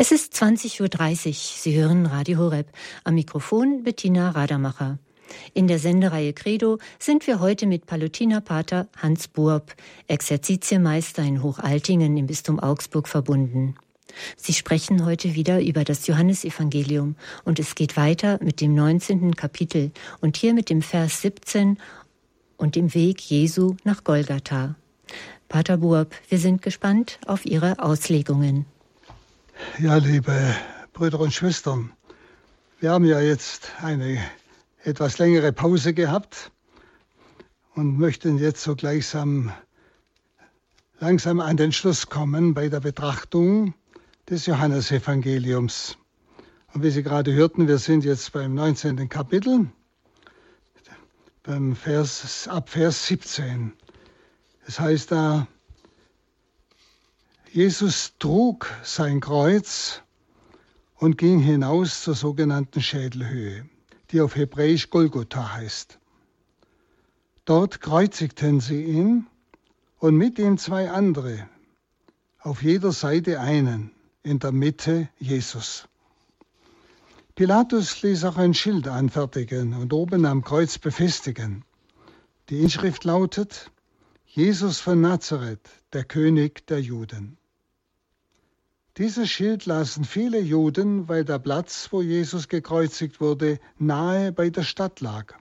Es ist 20.30 Uhr. Sie hören Radio Horeb. Am Mikrofon Bettina Rademacher. In der Sendereihe Credo sind wir heute mit Palutinerpater Hans Burb, Exerzitiemeister in Hochaltingen im Bistum Augsburg verbunden. Sie sprechen heute wieder über das Johannesevangelium und es geht weiter mit dem 19. Kapitel und hier mit dem Vers 17 und dem Weg Jesu nach Golgatha. Pater Burb, wir sind gespannt auf Ihre Auslegungen. Ja, liebe Brüder und Schwestern, wir haben ja jetzt eine etwas längere Pause gehabt und möchten jetzt so gleichsam langsam an den Schluss kommen bei der Betrachtung des Johannesevangeliums. Und wie Sie gerade hörten, wir sind jetzt beim 19. Kapitel, beim Vers, ab Vers 17. Es heißt da, Jesus trug sein Kreuz und ging hinaus zur sogenannten Schädelhöhe, die auf Hebräisch Golgotha heißt. Dort kreuzigten sie ihn und mit ihm zwei andere, auf jeder Seite einen, in der Mitte Jesus. Pilatus ließ auch ein Schild anfertigen und oben am Kreuz befestigen. Die Inschrift lautet, Jesus von Nazareth, der König der Juden. Dieses Schild lasen viele Juden, weil der Platz, wo Jesus gekreuzigt wurde, nahe bei der Stadt lag.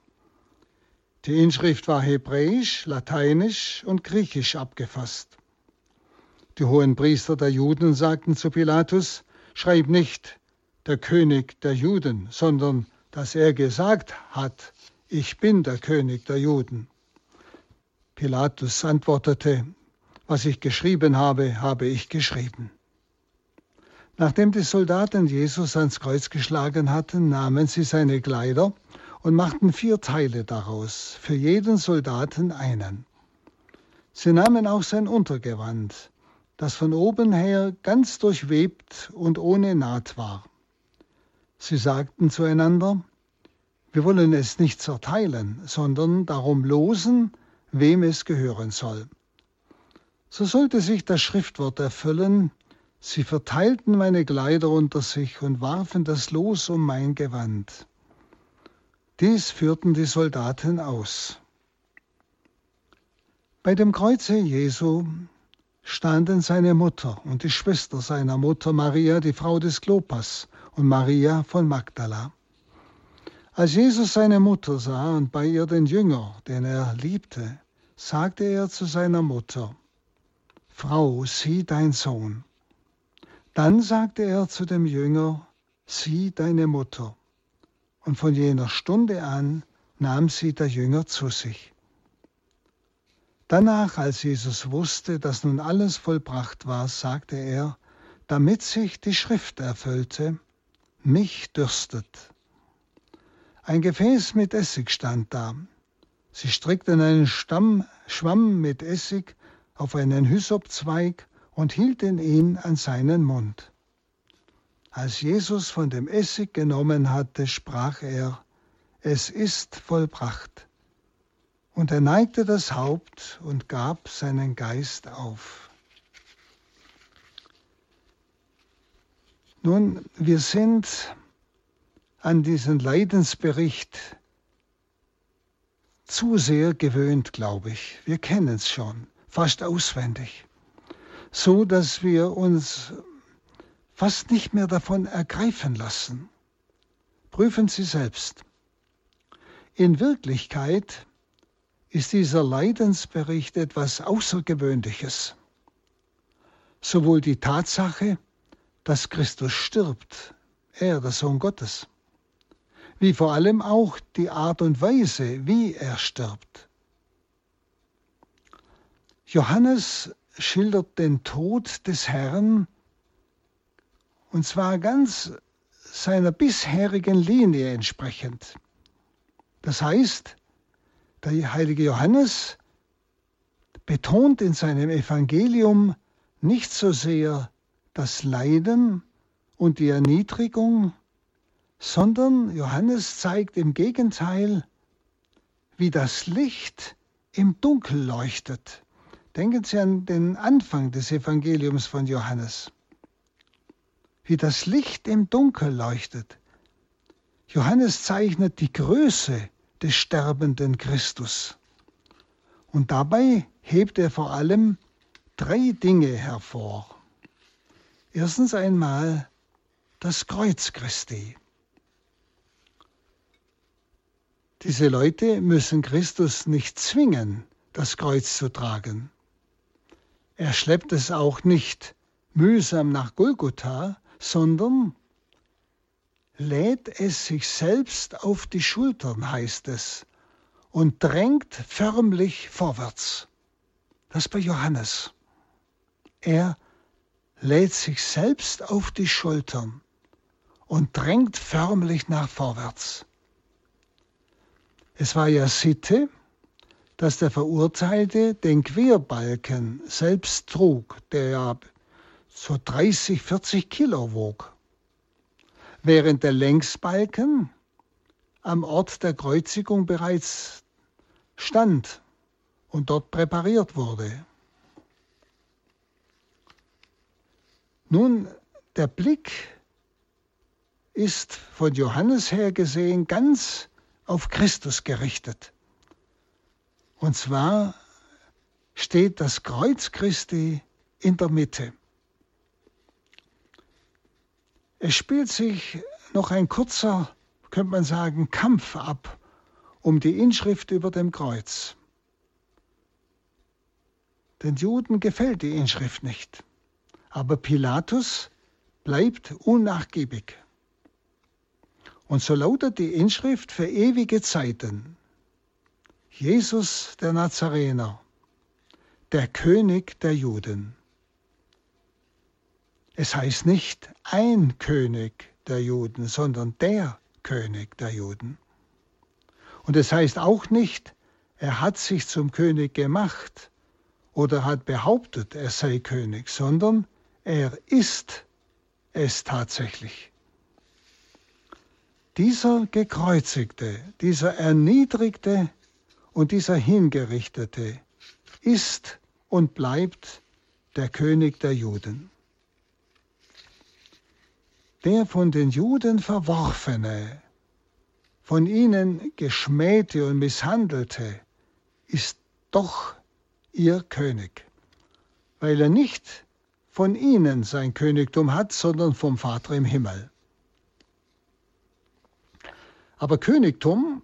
Die Inschrift war hebräisch, lateinisch und griechisch abgefasst. Die hohen Priester der Juden sagten zu Pilatus, schreib nicht der König der Juden, sondern dass er gesagt hat, ich bin der König der Juden. Pilatus antwortete, was ich geschrieben habe, habe ich geschrieben. Nachdem die Soldaten Jesus ans Kreuz geschlagen hatten, nahmen sie seine Kleider und machten vier Teile daraus, für jeden Soldaten einen. Sie nahmen auch sein Untergewand, das von oben her ganz durchwebt und ohne Naht war. Sie sagten zueinander, wir wollen es nicht zerteilen, sondern darum losen, wem es gehören soll. So sollte sich das Schriftwort erfüllen, Sie verteilten meine Kleider unter sich und warfen das Los um mein Gewand. Dies führten die Soldaten aus. Bei dem Kreuze Jesu standen seine Mutter und die Schwester seiner Mutter Maria, die Frau des Klopas, und Maria von Magdala. Als Jesus seine Mutter sah und bei ihr den Jünger, den er liebte, sagte er zu seiner Mutter, Frau, sieh dein Sohn. Dann sagte er zu dem Jünger, sieh deine Mutter. Und von jener Stunde an nahm sie der Jünger zu sich. Danach, als Jesus wusste, dass nun alles vollbracht war, sagte er, damit sich die Schrift erfüllte, mich dürstet. Ein Gefäß mit Essig stand da. Sie strickten einen Stamm, Schwamm mit Essig auf einen Hysopzweig und hielten ihn an seinen Mund. Als Jesus von dem Essig genommen hatte, sprach er, es ist vollbracht. Und er neigte das Haupt und gab seinen Geist auf. Nun, wir sind an diesen Leidensbericht zu sehr gewöhnt, glaube ich. Wir kennen es schon, fast auswendig so dass wir uns fast nicht mehr davon ergreifen lassen. Prüfen Sie selbst. In Wirklichkeit ist dieser Leidensbericht etwas Außergewöhnliches. Sowohl die Tatsache, dass Christus stirbt, er, der Sohn Gottes, wie vor allem auch die Art und Weise, wie er stirbt. Johannes schildert den Tod des Herrn, und zwar ganz seiner bisherigen Linie entsprechend. Das heißt, der heilige Johannes betont in seinem Evangelium nicht so sehr das Leiden und die Erniedrigung, sondern Johannes zeigt im Gegenteil, wie das Licht im Dunkel leuchtet. Denken Sie an den Anfang des Evangeliums von Johannes. wie das Licht im Dunkel leuchtet. Johannes zeichnet die Größe des sterbenden Christus. Und dabei hebt er vor allem drei Dinge hervor. Erstens einmal das Kreuz Christi. Diese Leute müssen Christus nicht zwingen, das Kreuz zu tragen. Er schleppt es auch nicht mühsam nach Golgotha, sondern lädt es sich selbst auf die Schultern, heißt es, und drängt förmlich vorwärts. Das bei Johannes. Er lädt sich selbst auf die Schultern und drängt förmlich nach vorwärts. Es war ja Sitte, dass der Verurteilte den Querbalken selbst trug, der ja so 30, 40 Kilo wog, während der Längsbalken am Ort der Kreuzigung bereits stand und dort präpariert wurde. Nun, der Blick ist von Johannes her gesehen ganz auf Christus gerichtet. Und zwar steht das Kreuz Christi in der Mitte. Es spielt sich noch ein kurzer, könnte man sagen, Kampf ab um die Inschrift über dem Kreuz. Den Juden gefällt die Inschrift nicht, aber Pilatus bleibt unnachgiebig. Und so lautet die Inschrift für ewige Zeiten. Jesus der Nazarener, der König der Juden. Es heißt nicht ein König der Juden, sondern der König der Juden. Und es heißt auch nicht, er hat sich zum König gemacht oder hat behauptet, er sei König, sondern er ist es tatsächlich. Dieser gekreuzigte, dieser erniedrigte und dieser hingerichtete ist und bleibt der König der Juden. Der von den Juden verworfene, von ihnen geschmähte und misshandelte, ist doch ihr König, weil er nicht von ihnen sein Königtum hat, sondern vom Vater im Himmel. Aber Königtum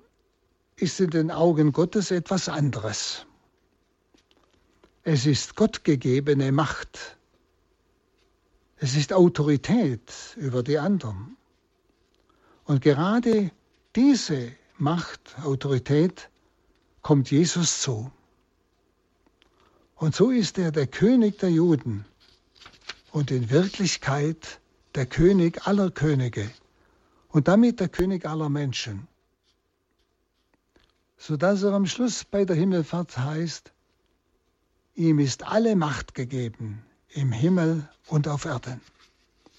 ist in den Augen Gottes etwas anderes. Es ist gottgegebene Macht. Es ist Autorität über die anderen. Und gerade diese Macht, Autorität kommt Jesus zu. Und so ist er der König der Juden und in Wirklichkeit der König aller Könige und damit der König aller Menschen sodass er am Schluss bei der Himmelfahrt heißt, ihm ist alle Macht gegeben im Himmel und auf Erden.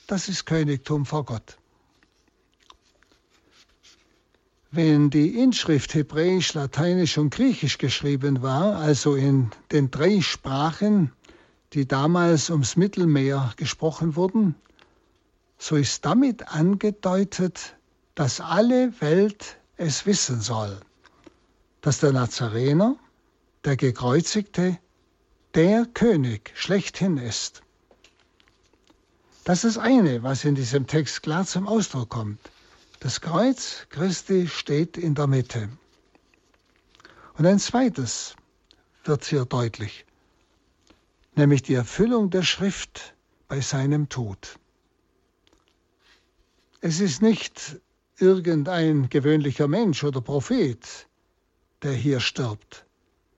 Das ist Königtum vor Gott. Wenn die Inschrift Hebräisch, Lateinisch und Griechisch geschrieben war, also in den drei Sprachen, die damals ums Mittelmeer gesprochen wurden, so ist damit angedeutet, dass alle Welt es wissen soll dass der Nazarener, der Gekreuzigte, der König schlechthin ist. Das ist eine, was in diesem Text klar zum Ausdruck kommt. Das Kreuz Christi steht in der Mitte. Und ein zweites wird hier deutlich, nämlich die Erfüllung der Schrift bei seinem Tod. Es ist nicht irgendein gewöhnlicher Mensch oder Prophet, der hier stirbt,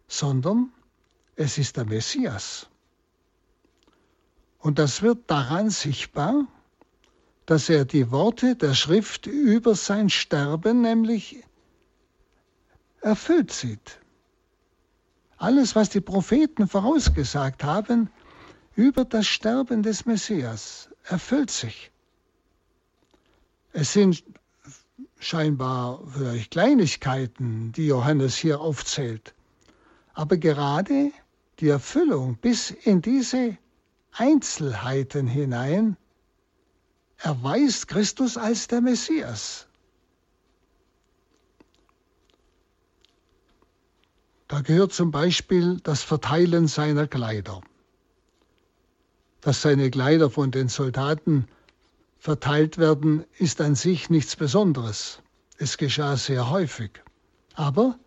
sondern es ist der Messias. Und das wird daran sichtbar, dass er die Worte der Schrift über sein Sterben nämlich erfüllt sieht. Alles, was die Propheten vorausgesagt haben über das Sterben des Messias, erfüllt sich. Es sind scheinbar vielleicht Kleinigkeiten, die Johannes hier aufzählt. Aber gerade die Erfüllung bis in diese Einzelheiten hinein erweist Christus als der Messias. Da gehört zum Beispiel das Verteilen seiner Kleider. Dass seine Kleider von den Soldaten verteilt werden, ist an sich nichts Besonderes. Es geschah sehr häufig. Aber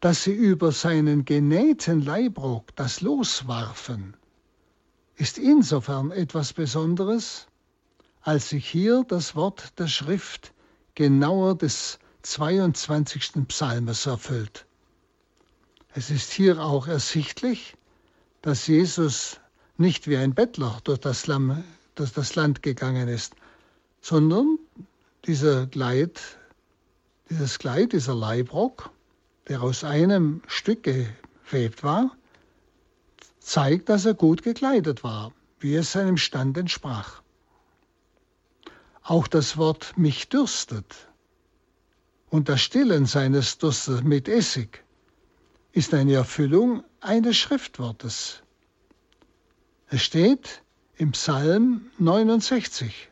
dass sie über seinen genähten Leibrock das Los warfen, ist insofern etwas Besonderes, als sich hier das Wort der Schrift genauer des 22. Psalmes erfüllt. Es ist hier auch ersichtlich, dass Jesus nicht wie ein Bettler durch das, Lamm, durch das Land gegangen ist, sondern dieser Kleid, dieses Kleid, dieser Leibrock, der aus einem Stück gewebt war, zeigt, dass er gut gekleidet war, wie es seinem Stand entsprach. Auch das Wort mich dürstet und das Stillen seines Durstes mit Essig ist eine Erfüllung eines Schriftwortes. Es steht im Psalm 69.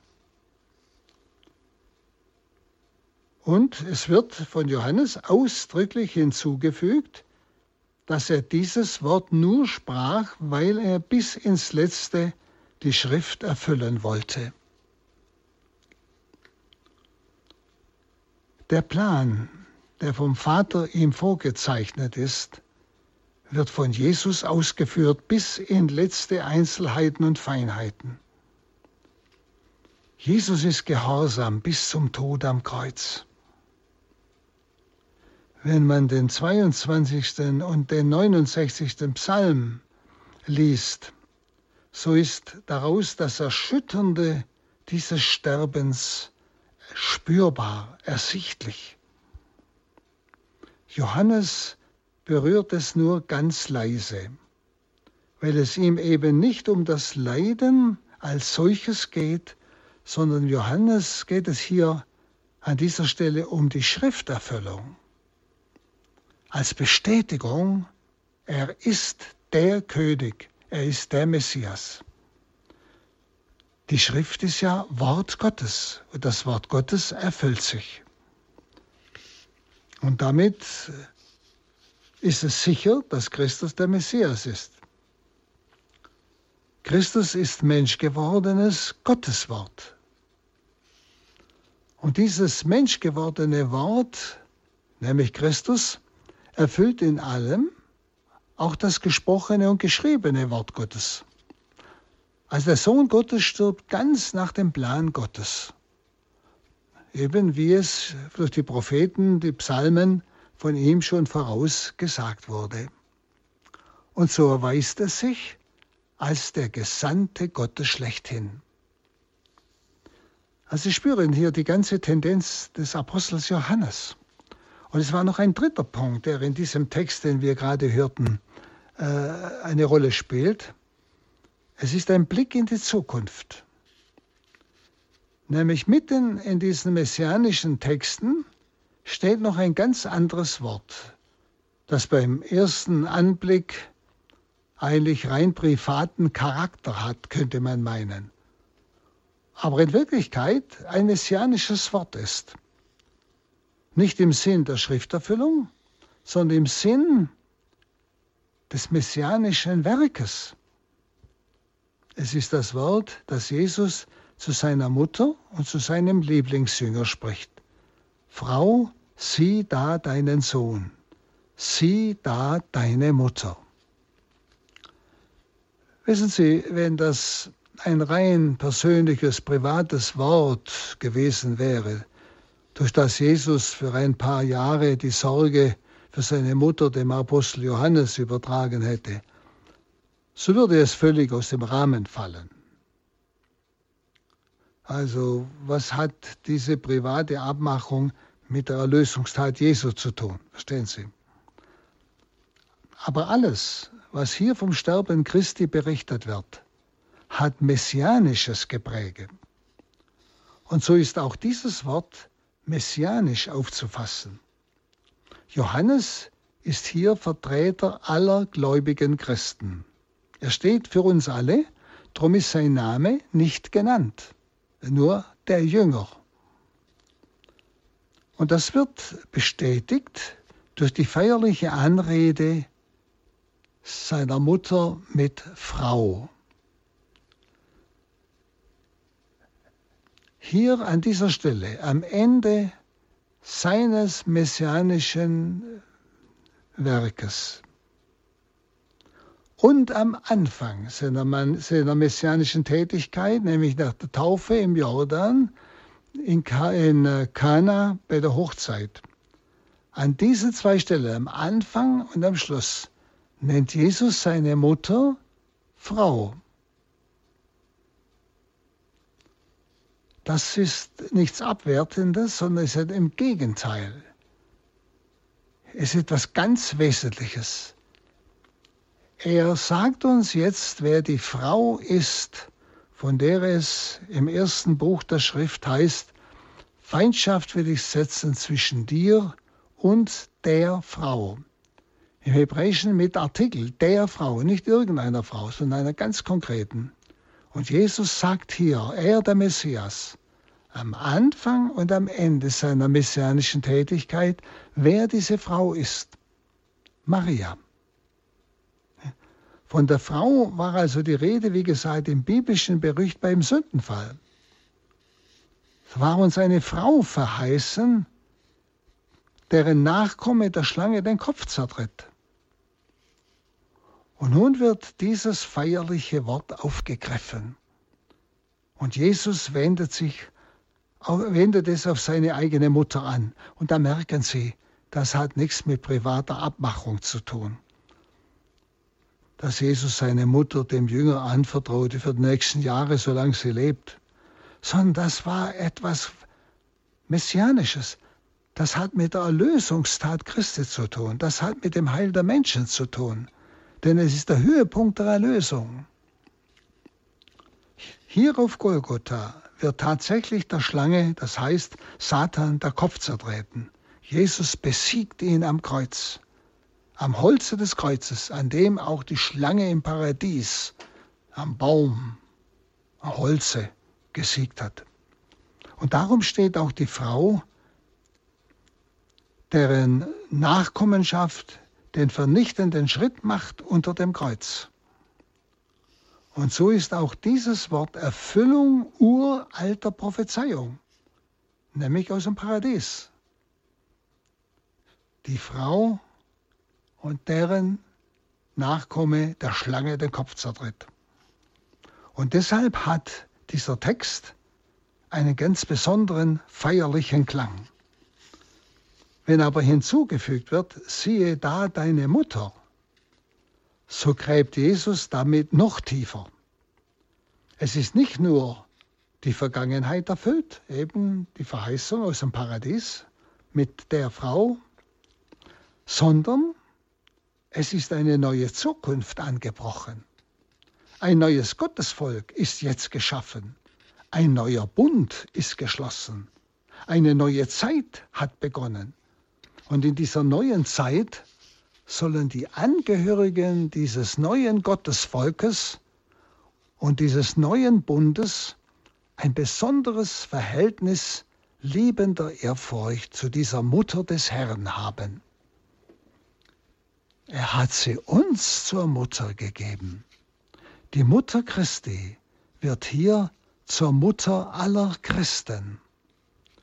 Und es wird von Johannes ausdrücklich hinzugefügt, dass er dieses Wort nur sprach, weil er bis ins letzte die Schrift erfüllen wollte. Der Plan, der vom Vater ihm vorgezeichnet ist, wird von Jesus ausgeführt bis in letzte Einzelheiten und Feinheiten. Jesus ist gehorsam bis zum Tod am Kreuz. Wenn man den 22. und den 69. Psalm liest, so ist daraus das Erschütternde dieses Sterbens spürbar, ersichtlich. Johannes berührt es nur ganz leise, weil es ihm eben nicht um das Leiden als solches geht, sondern Johannes geht es hier an dieser Stelle um die Schrifterfüllung. Als Bestätigung, er ist der König, er ist der Messias. Die Schrift ist ja Wort Gottes und das Wort Gottes erfüllt sich. Und damit ist es sicher, dass Christus der Messias ist. Christus ist menschgewordenes Gotteswort. Und dieses menschgewordene Wort, nämlich Christus, erfüllt in allem auch das gesprochene und geschriebene Wort Gottes. Also der Sohn Gottes stirbt ganz nach dem Plan Gottes eben wie es durch die Propheten, die Psalmen von ihm schon vorausgesagt wurde. Und so erweist er sich als der Gesandte Gottes schlechthin. Also Sie spüren hier die ganze Tendenz des Apostels Johannes. Und es war noch ein dritter Punkt, der in diesem Text, den wir gerade hörten, äh, eine Rolle spielt. Es ist ein Blick in die Zukunft. Nämlich mitten in diesen messianischen Texten steht noch ein ganz anderes Wort, das beim ersten Anblick eigentlich rein privaten Charakter hat, könnte man meinen. Aber in Wirklichkeit ein messianisches Wort ist. Nicht im Sinn der Schrifterfüllung, sondern im Sinn des messianischen Werkes. Es ist das Wort, das Jesus zu seiner Mutter und zu seinem Lieblingsjünger spricht. Frau, sieh da deinen Sohn, sieh da deine Mutter. Wissen Sie, wenn das ein rein persönliches, privates Wort gewesen wäre, durch das Jesus für ein paar Jahre die Sorge für seine Mutter dem Apostel Johannes übertragen hätte, so würde es völlig aus dem Rahmen fallen. Also was hat diese private Abmachung mit der Erlösungstat Jesu zu tun? Verstehen Sie? Aber alles, was hier vom Sterben Christi berichtet wird, hat messianisches Gepräge. Und so ist auch dieses Wort messianisch aufzufassen. Johannes ist hier Vertreter aller gläubigen Christen. Er steht für uns alle, darum ist sein Name nicht genannt. nur der Jünger. Und das wird bestätigt durch die feierliche Anrede seiner Mutter mit Frau. Hier an dieser Stelle, am Ende seines messianischen Werkes und am Anfang seiner, seiner messianischen Tätigkeit, nämlich nach der Taufe im Jordan, in, äh, Kana bei der Hochzeit. An diesen zwei Stellen, am Anfang und am Schluss, nennt Jesus seine Mutter Frau. Das ist nichts Abwertendes, sondern es ist im Gegenteil. Es ist etwas ganz Wesentliches. Er sagt uns jetzt, wer die Frau ist, von der es im ersten Buch der Schrift heißt, Feindschaft will ich setzen zwischen dir und der Frau. Im Hebräischen mit Artikel der Frau, nicht irgendeiner Frau, sondern einer ganz konkreten. Und Jesus sagt hier, er der Messias, am Anfang und am Ende seiner messianischen Tätigkeit, wer diese Frau ist. Maria. Von der Frau war also die Rede, wie gesagt, im biblischen Bericht beim Sündenfall. Es war uns eine Frau verheißen, deren Nachkomme der Schlange den Kopf zertritt. Und nun wird dieses feierliche Wort aufgegriffen. Und Jesus wendet sich, wendet es auf seine eigene Mutter an. Und da merken Sie, das hat nichts mit privater Abmachung zu tun dass Jesus seine Mutter dem Jünger anvertraute für die nächsten Jahre, solange sie lebt, sondern das war etwas Messianisches. Das hat mit der Erlösungstat Christi zu tun. Das hat mit dem Heil der Menschen zu tun. Denn es ist der Höhepunkt der Erlösung. Hier auf Golgotha wird tatsächlich der Schlange, das heißt Satan, der Kopf zertreten. Jesus besiegt ihn am Kreuz am Holze des Kreuzes, an dem auch die Schlange im Paradies am Baum, am Holze gesiegt hat. Und darum steht auch die Frau, deren Nachkommenschaft den vernichtenden Schritt macht unter dem Kreuz. Und so ist auch dieses Wort Erfüllung uralter Prophezeiung, nämlich aus dem Paradies. Die Frau und deren Nachkomme der Schlange den Kopf zertritt. Und deshalb hat dieser Text einen ganz besonderen feierlichen Klang. Wenn aber hinzugefügt wird, siehe da deine Mutter, so gräbt Jesus damit noch tiefer. Es ist nicht nur die Vergangenheit erfüllt, eben die Verheißung aus dem Paradies mit der Frau, sondern es ist eine neue Zukunft angebrochen. Ein neues Gottesvolk ist jetzt geschaffen. Ein neuer Bund ist geschlossen. Eine neue Zeit hat begonnen. Und in dieser neuen Zeit sollen die Angehörigen dieses neuen Gottesvolkes und dieses neuen Bundes ein besonderes Verhältnis liebender Ehrfurcht zu dieser Mutter des Herrn haben. Er hat sie uns zur Mutter gegeben. Die Mutter Christi wird hier zur Mutter aller Christen,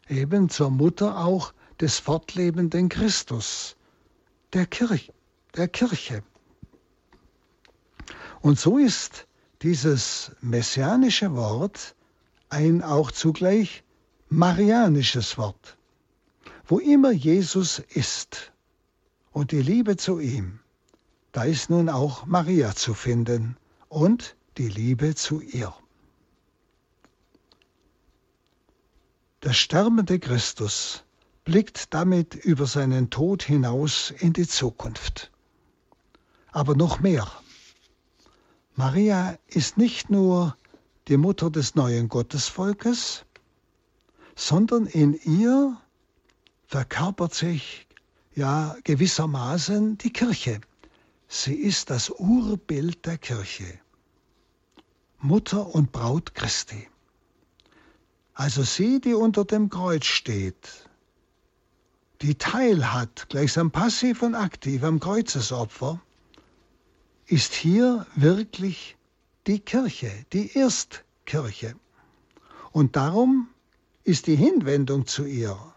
eben zur Mutter auch des fortlebenden Christus, der, Kirch, der Kirche. Und so ist dieses messianische Wort ein auch zugleich marianisches Wort. Wo immer Jesus ist, und die Liebe zu ihm, da ist nun auch Maria zu finden und die Liebe zu ihr. Der sterbende Christus blickt damit über seinen Tod hinaus in die Zukunft. Aber noch mehr. Maria ist nicht nur die Mutter des neuen Gottesvolkes, sondern in ihr verkörpert sich ja gewissermaßen die Kirche. Sie ist das Urbild der Kirche. Mutter und Braut Christi. Also sie, die unter dem Kreuz steht, die teilhat, gleichsam passiv und aktiv am Kreuzesopfer, ist hier wirklich die Kirche, die Erstkirche. Und darum ist die Hinwendung zu ihr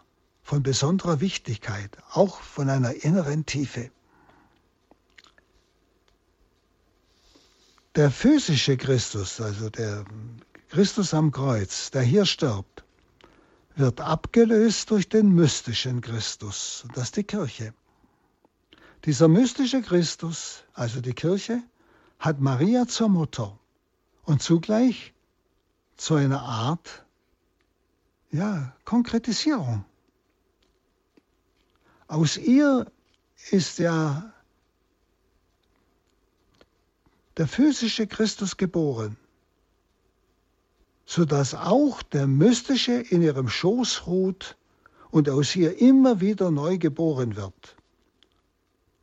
von besonderer Wichtigkeit, auch von einer inneren Tiefe. Der physische Christus, also der Christus am Kreuz, der hier stirbt, wird abgelöst durch den mystischen Christus, das ist die Kirche. Dieser mystische Christus, also die Kirche, hat Maria zur Mutter und zugleich zu einer Art ja, Konkretisierung. Aus ihr ist ja der physische Christus geboren, sodass auch der mystische in ihrem Schoß ruht und aus ihr immer wieder neu geboren wird,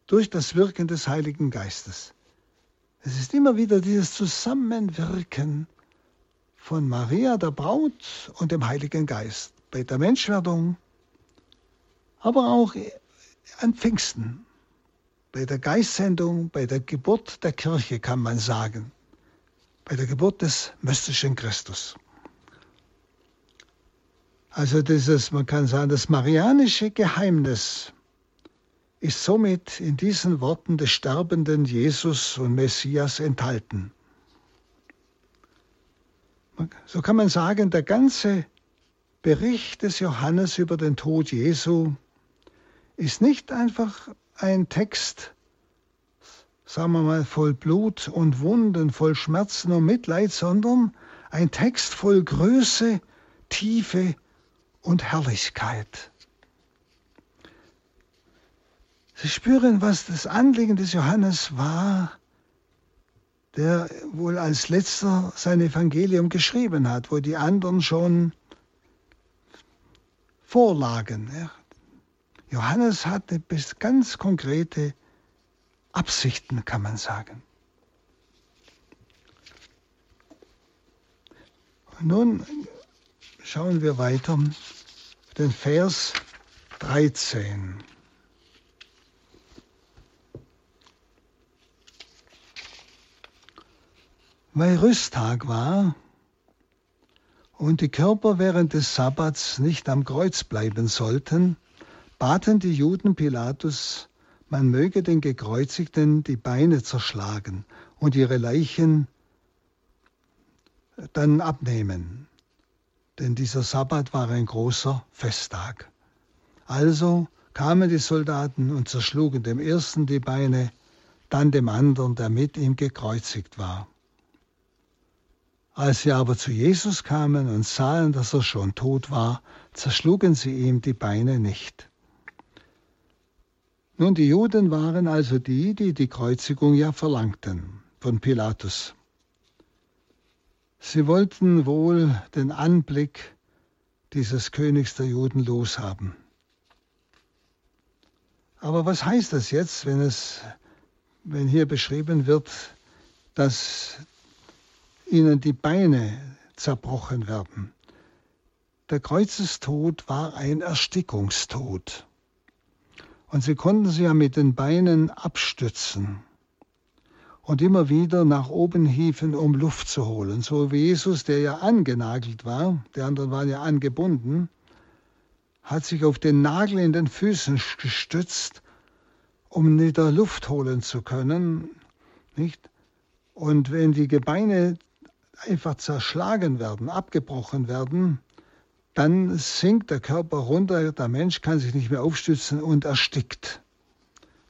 durch das Wirken des Heiligen Geistes. Es ist immer wieder dieses Zusammenwirken von Maria, der Braut, und dem Heiligen Geist bei der Menschwerdung, aber auch an Pfingsten, bei der Geistsendung, bei der Geburt der Kirche kann man sagen, bei der Geburt des mystischen Christus. Also dieses, man kann sagen, das marianische Geheimnis ist somit in diesen Worten des sterbenden Jesus und Messias enthalten. So kann man sagen, der ganze Bericht des Johannes über den Tod Jesu ist nicht einfach ein Text, sagen wir mal, voll Blut und Wunden, voll Schmerzen und Mitleid, sondern ein Text voll Größe, Tiefe und Herrlichkeit. Sie spüren, was das Anliegen des Johannes war, der wohl als letzter sein Evangelium geschrieben hat, wo die anderen schon vorlagen. Johannes hatte bis ganz konkrete Absichten, kann man sagen. nun schauen wir weiter den Vers 13. Weil Rüsttag war und die Körper während des Sabbats nicht am Kreuz bleiben sollten, baten die Juden Pilatus, man möge den Gekreuzigten die Beine zerschlagen und ihre Leichen dann abnehmen. Denn dieser Sabbat war ein großer Festtag. Also kamen die Soldaten und zerschlugen dem ersten die Beine, dann dem anderen, der mit ihm gekreuzigt war. Als sie aber zu Jesus kamen und sahen, dass er schon tot war, zerschlugen sie ihm die Beine nicht. Nun, die Juden waren also die, die die Kreuzigung ja verlangten von Pilatus. Sie wollten wohl den Anblick dieses Königs der Juden loshaben. Aber was heißt das jetzt, wenn es, wenn hier beschrieben wird, dass ihnen die Beine zerbrochen werden. Der Kreuzestod war ein Erstickungstod. Und sie konnten sie ja mit den Beinen abstützen und immer wieder nach oben hieven, um Luft zu holen. So wie Jesus, der ja angenagelt war, die anderen waren ja angebunden, hat sich auf den Nagel in den Füßen gestützt, um wieder Luft holen zu können. Nicht? Und wenn die Gebeine einfach zerschlagen werden, abgebrochen werden, dann sinkt der Körper runter, der Mensch kann sich nicht mehr aufstützen und erstickt.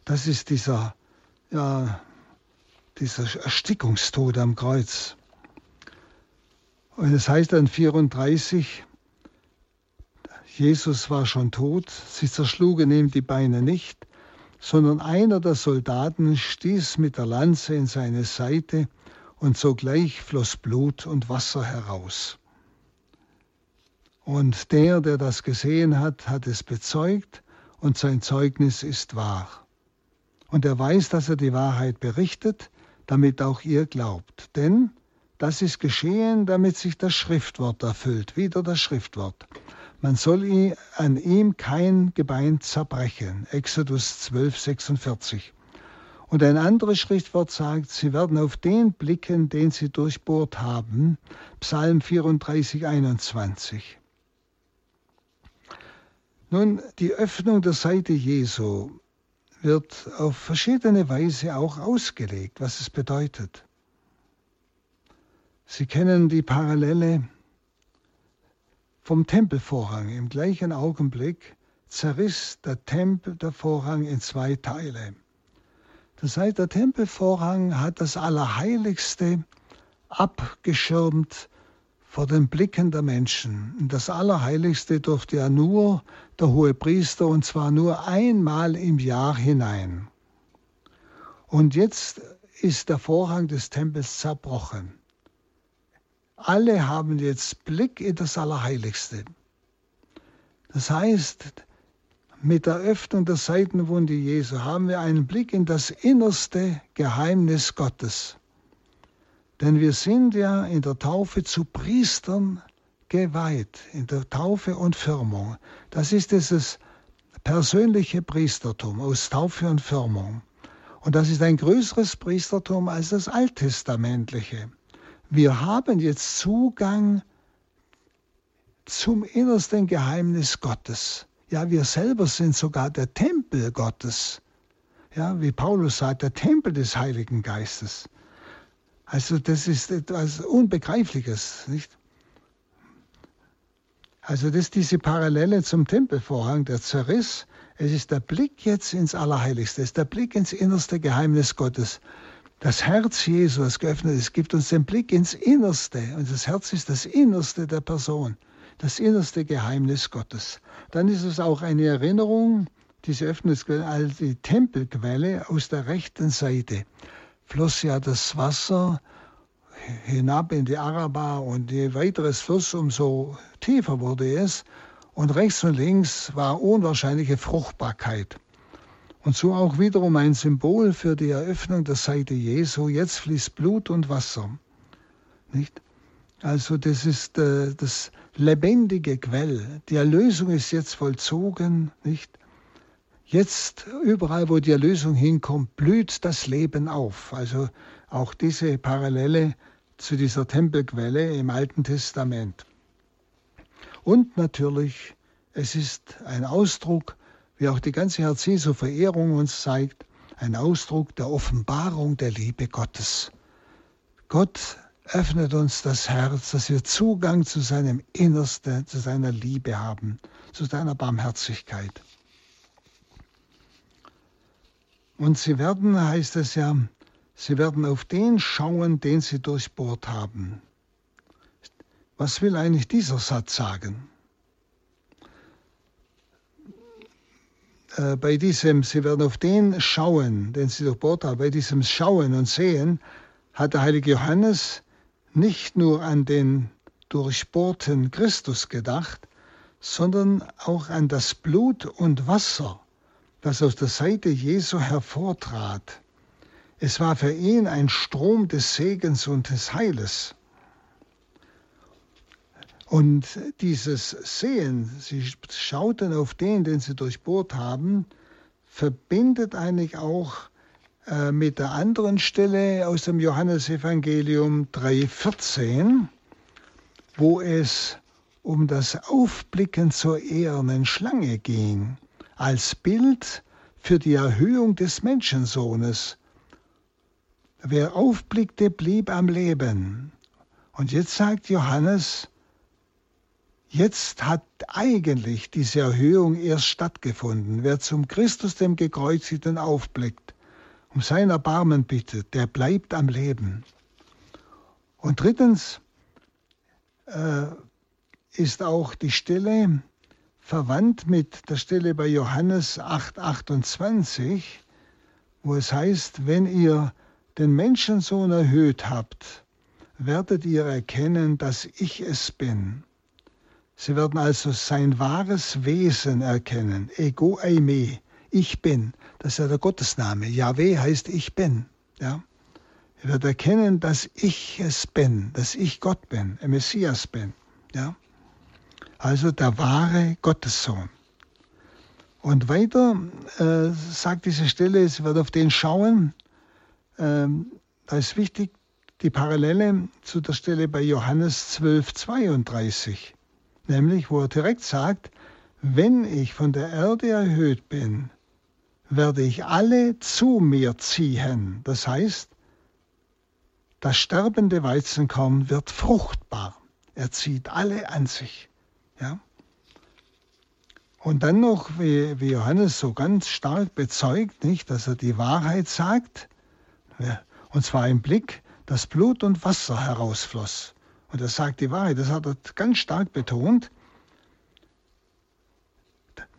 Das ist dieser, ja, dieser Erstickungstod am Kreuz. Und es heißt dann 34, Jesus war schon tot, sie zerschlugen ihm die Beine nicht, sondern einer der Soldaten stieß mit der Lanze in seine Seite und sogleich floss Blut und Wasser heraus. Und der, der das gesehen hat, hat es bezeugt und sein Zeugnis ist wahr. Und er weiß, dass er die Wahrheit berichtet, damit auch ihr glaubt. Denn das ist geschehen, damit sich das Schriftwort erfüllt, wieder das Schriftwort. Man soll an ihm kein Gebein zerbrechen. Exodus 12, 46. Und ein anderes Schriftwort sagt, sie werden auf den blicken, den sie durchbohrt haben. Psalm 34, 21. Nun, die Öffnung der Seite Jesu wird auf verschiedene Weise auch ausgelegt, was es bedeutet. Sie kennen die Parallele vom Tempelvorhang. Im gleichen Augenblick zerriss der Tempel der Vorhang in zwei Teile. Das heißt, der Tempelvorhang hat das Allerheiligste abgeschirmt vor den Blicken der Menschen. Das Allerheiligste durfte ja nur der hohe Priester und zwar nur einmal im Jahr hinein. Und jetzt ist der Vorhang des Tempels zerbrochen. Alle haben jetzt Blick in das Allerheiligste. Das heißt, mit der Öffnung der Seitenwunde Jesu haben wir einen Blick in das innerste Geheimnis Gottes. Denn wir sind ja in der Taufe zu Priestern geweiht, in der Taufe und Firmung. Das ist dieses persönliche Priestertum aus Taufe und Firmung. Und das ist ein größeres Priestertum als das alttestamentliche. Wir haben jetzt Zugang zum innersten Geheimnis Gottes. Ja, wir selber sind sogar der Tempel Gottes. Ja, wie Paulus sagt, der Tempel des Heiligen Geistes. Also das ist etwas Unbegreifliches, nicht? Also das ist diese Parallele zum Tempelvorhang, der zerriss. Es ist der Blick jetzt ins Allerheiligste, es ist der Blick ins innerste Geheimnis Gottes. Das Herz Jesu, das geöffnet ist, gibt uns den Blick ins Innerste. Und das Herz ist das Innerste der Person, das innerste Geheimnis Gottes. Dann ist es auch eine Erinnerung, diese Öffnungsquelle, als die Tempelquelle aus der rechten Seite floss ja das Wasser hinab in die Araba und je weiter es floss, umso tiefer wurde es. Und rechts und links war unwahrscheinliche Fruchtbarkeit. Und so auch wiederum ein Symbol für die Eröffnung der Seite Jesu. Jetzt fließt Blut und Wasser. Nicht? Also das ist äh, das lebendige Quell. Die Erlösung ist jetzt vollzogen, nicht? Jetzt, überall, wo die Erlösung hinkommt, blüht das Leben auf. Also auch diese Parallele zu dieser Tempelquelle im Alten Testament. Und natürlich, es ist ein Ausdruck, wie auch die ganze Herz Jesu Verehrung uns zeigt, ein Ausdruck der Offenbarung der Liebe Gottes. Gott öffnet uns das Herz, dass wir Zugang zu seinem Innersten, zu seiner Liebe haben, zu seiner Barmherzigkeit. Und sie werden, heißt es ja, sie werden auf den schauen, den sie durchbohrt haben. Was will eigentlich dieser Satz sagen? Äh, bei diesem, sie werden auf den schauen, den sie durchbohrt haben, bei diesem Schauen und Sehen hat der heilige Johannes nicht nur an den durchbohrten Christus gedacht, sondern auch an das Blut und Wasser, das aus der Seite Jesu hervortrat. Es war für ihn ein Strom des Segens und des Heiles. Und dieses Sehen, sie schauten auf den, den sie durchbohrt haben, verbindet eigentlich auch äh, mit der anderen Stelle aus dem Johannesevangelium 3,14, wo es um das Aufblicken zur ehernen Schlange ging als Bild für die Erhöhung des Menschensohnes. Wer aufblickte, blieb am Leben. Und jetzt sagt Johannes, jetzt hat eigentlich diese Erhöhung erst stattgefunden. Wer zum Christus, dem Gekreuzigten, aufblickt, um sein Erbarmen bittet, der bleibt am Leben. Und drittens äh, ist auch die Stelle, verwandt mit der Stelle bei Johannes 8:28, wo es heißt, wenn ihr den Menschensohn erhöht habt, werdet ihr erkennen, dass ich es bin. Sie werden also sein wahres Wesen erkennen. Ego eime, ich bin. Das ist ja der Gottesname. Yahweh heißt ich bin. Ja? Er wird erkennen, dass ich es bin, dass ich Gott bin, ein Messias bin. Ja? Also der wahre Gottessohn. Und weiter äh, sagt diese Stelle, es wird auf den schauen, ähm, da ist wichtig die Parallele zu der Stelle bei Johannes 12, 32, nämlich wo er direkt sagt, wenn ich von der Erde erhöht bin, werde ich alle zu mir ziehen. Das heißt, das sterbende Weizenkorn wird fruchtbar. Er zieht alle an sich. Ja? Und dann noch, wie, wie Johannes so ganz stark bezeugt, nicht, dass er die Wahrheit sagt, und zwar im Blick, dass Blut und Wasser herausfloss. Und er sagt die Wahrheit, das hat er ganz stark betont.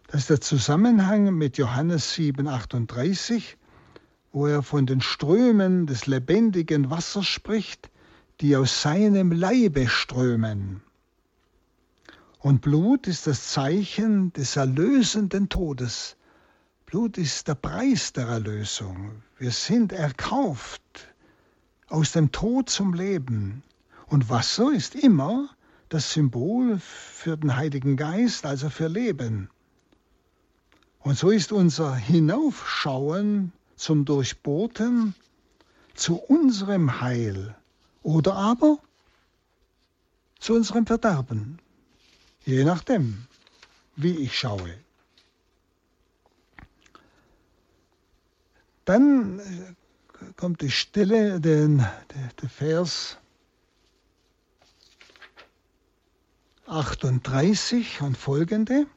Das ist der Zusammenhang mit Johannes 7, 38, wo er von den Strömen des lebendigen Wassers spricht, die aus seinem Leibe strömen. Und Blut ist das Zeichen des erlösenden Todes. Blut ist der Preis der Erlösung. Wir sind erkauft aus dem Tod zum Leben. Und Wasser ist immer das Symbol für den Heiligen Geist, also für Leben. Und so ist unser Hinaufschauen zum Durchbohrten zu unserem Heil oder aber zu unserem Verderben, je nachdem, wie ich schaue. Dann kommt die Stille, den, der, der Vers 38 und folgende.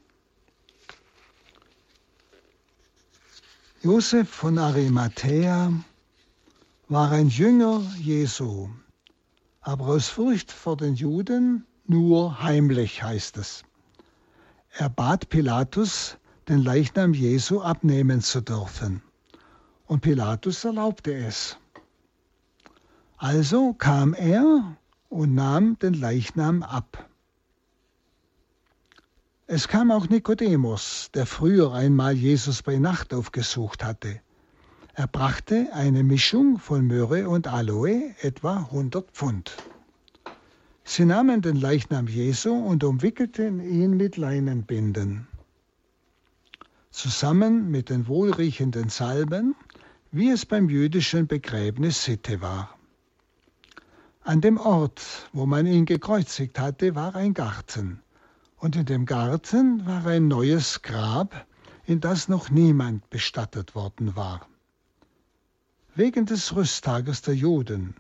Josef von Arimathea war ein Jünger Jesu, aber aus Furcht vor den Juden nur heimlich heißt es. Er bat Pilatus, den Leichnam Jesu abnehmen zu dürfen. Und Pilatus erlaubte es. Also kam er und nahm den Leichnam ab. Es kam auch Nikodemus, der früher einmal Jesus bei Nacht aufgesucht hatte. Er brachte eine Mischung von Myrrhe und Aloe, etwa 100 Pfund. Sie nahmen den Leichnam Jesu und umwickelten ihn mit Leinenbinden. Zusammen mit den wohlriechenden Salben wie es beim jüdischen Begräbnis Sitte war. An dem Ort, wo man ihn gekreuzigt hatte, war ein Garten, und in dem Garten war ein neues Grab, in das noch niemand bestattet worden war. Wegen des Rüsttages der Juden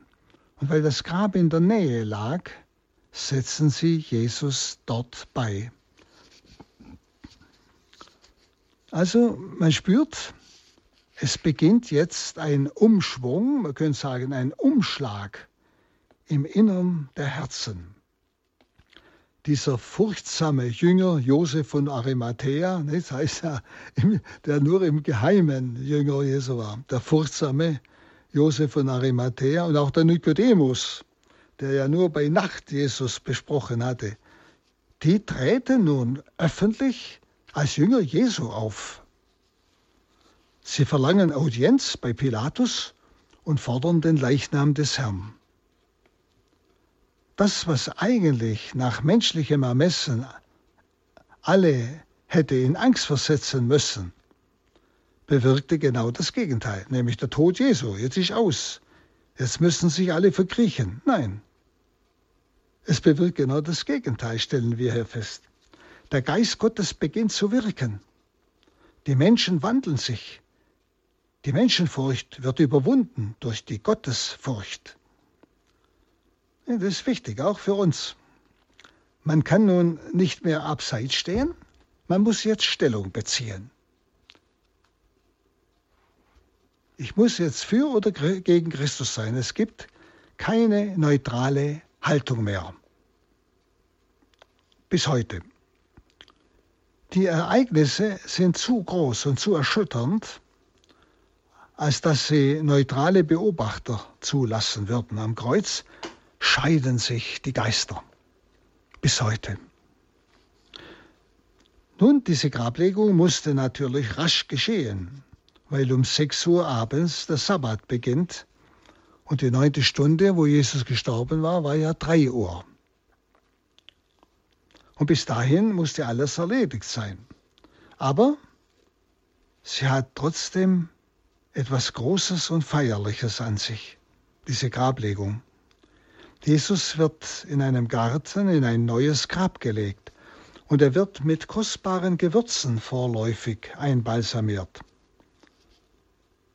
und weil das Grab in der Nähe lag, setzen sie Jesus dort bei. Also man spürt, es beginnt jetzt ein Umschwung, man könnte sagen ein Umschlag im Innern der Herzen. Dieser furchtsame Jünger Josef von Arimathea, das heißt ja, der nur im Geheimen Jünger Jesu war, der furchtsame Josef von Arimathea und auch der Nikodemus, der ja nur bei Nacht Jesus besprochen hatte, die treten nun öffentlich als Jünger Jesu auf. Sie verlangen Audienz bei Pilatus und fordern den Leichnam des Herrn. Das, was eigentlich nach menschlichem Ermessen alle hätte in Angst versetzen müssen, bewirkte genau das Gegenteil, nämlich der Tod Jesu. Jetzt ist aus. Jetzt müssen sich alle verkriechen. Nein. Es bewirkt genau das Gegenteil, stellen wir hier fest. Der Geist Gottes beginnt zu wirken. Die Menschen wandeln sich. Die Menschenfurcht wird überwunden durch die Gottesfurcht. Das ist wichtig, auch für uns. Man kann nun nicht mehr abseits stehen, man muss jetzt Stellung beziehen. Ich muss jetzt für oder gegen Christus sein. Es gibt keine neutrale Haltung mehr. Bis heute. Die Ereignisse sind zu groß und zu erschütternd, als dass sie neutrale Beobachter zulassen würden. Am Kreuz scheiden sich die Geister bis heute. Nun, diese Grablegung musste natürlich rasch geschehen, weil um 6 Uhr abends der Sabbat beginnt Und die neunte Stunde, wo Jesus gestorben war, war ja drei Uhr. Und bis dahin musste alles erledigt sein. Aber sie hat trotzdem etwas Großes und Feierliches an sich, diese Grablegung. Jesus wird in einem Garten in ein neues Grab gelegt und er wird mit kostbaren Gewürzen vorläufig einbalsamiert.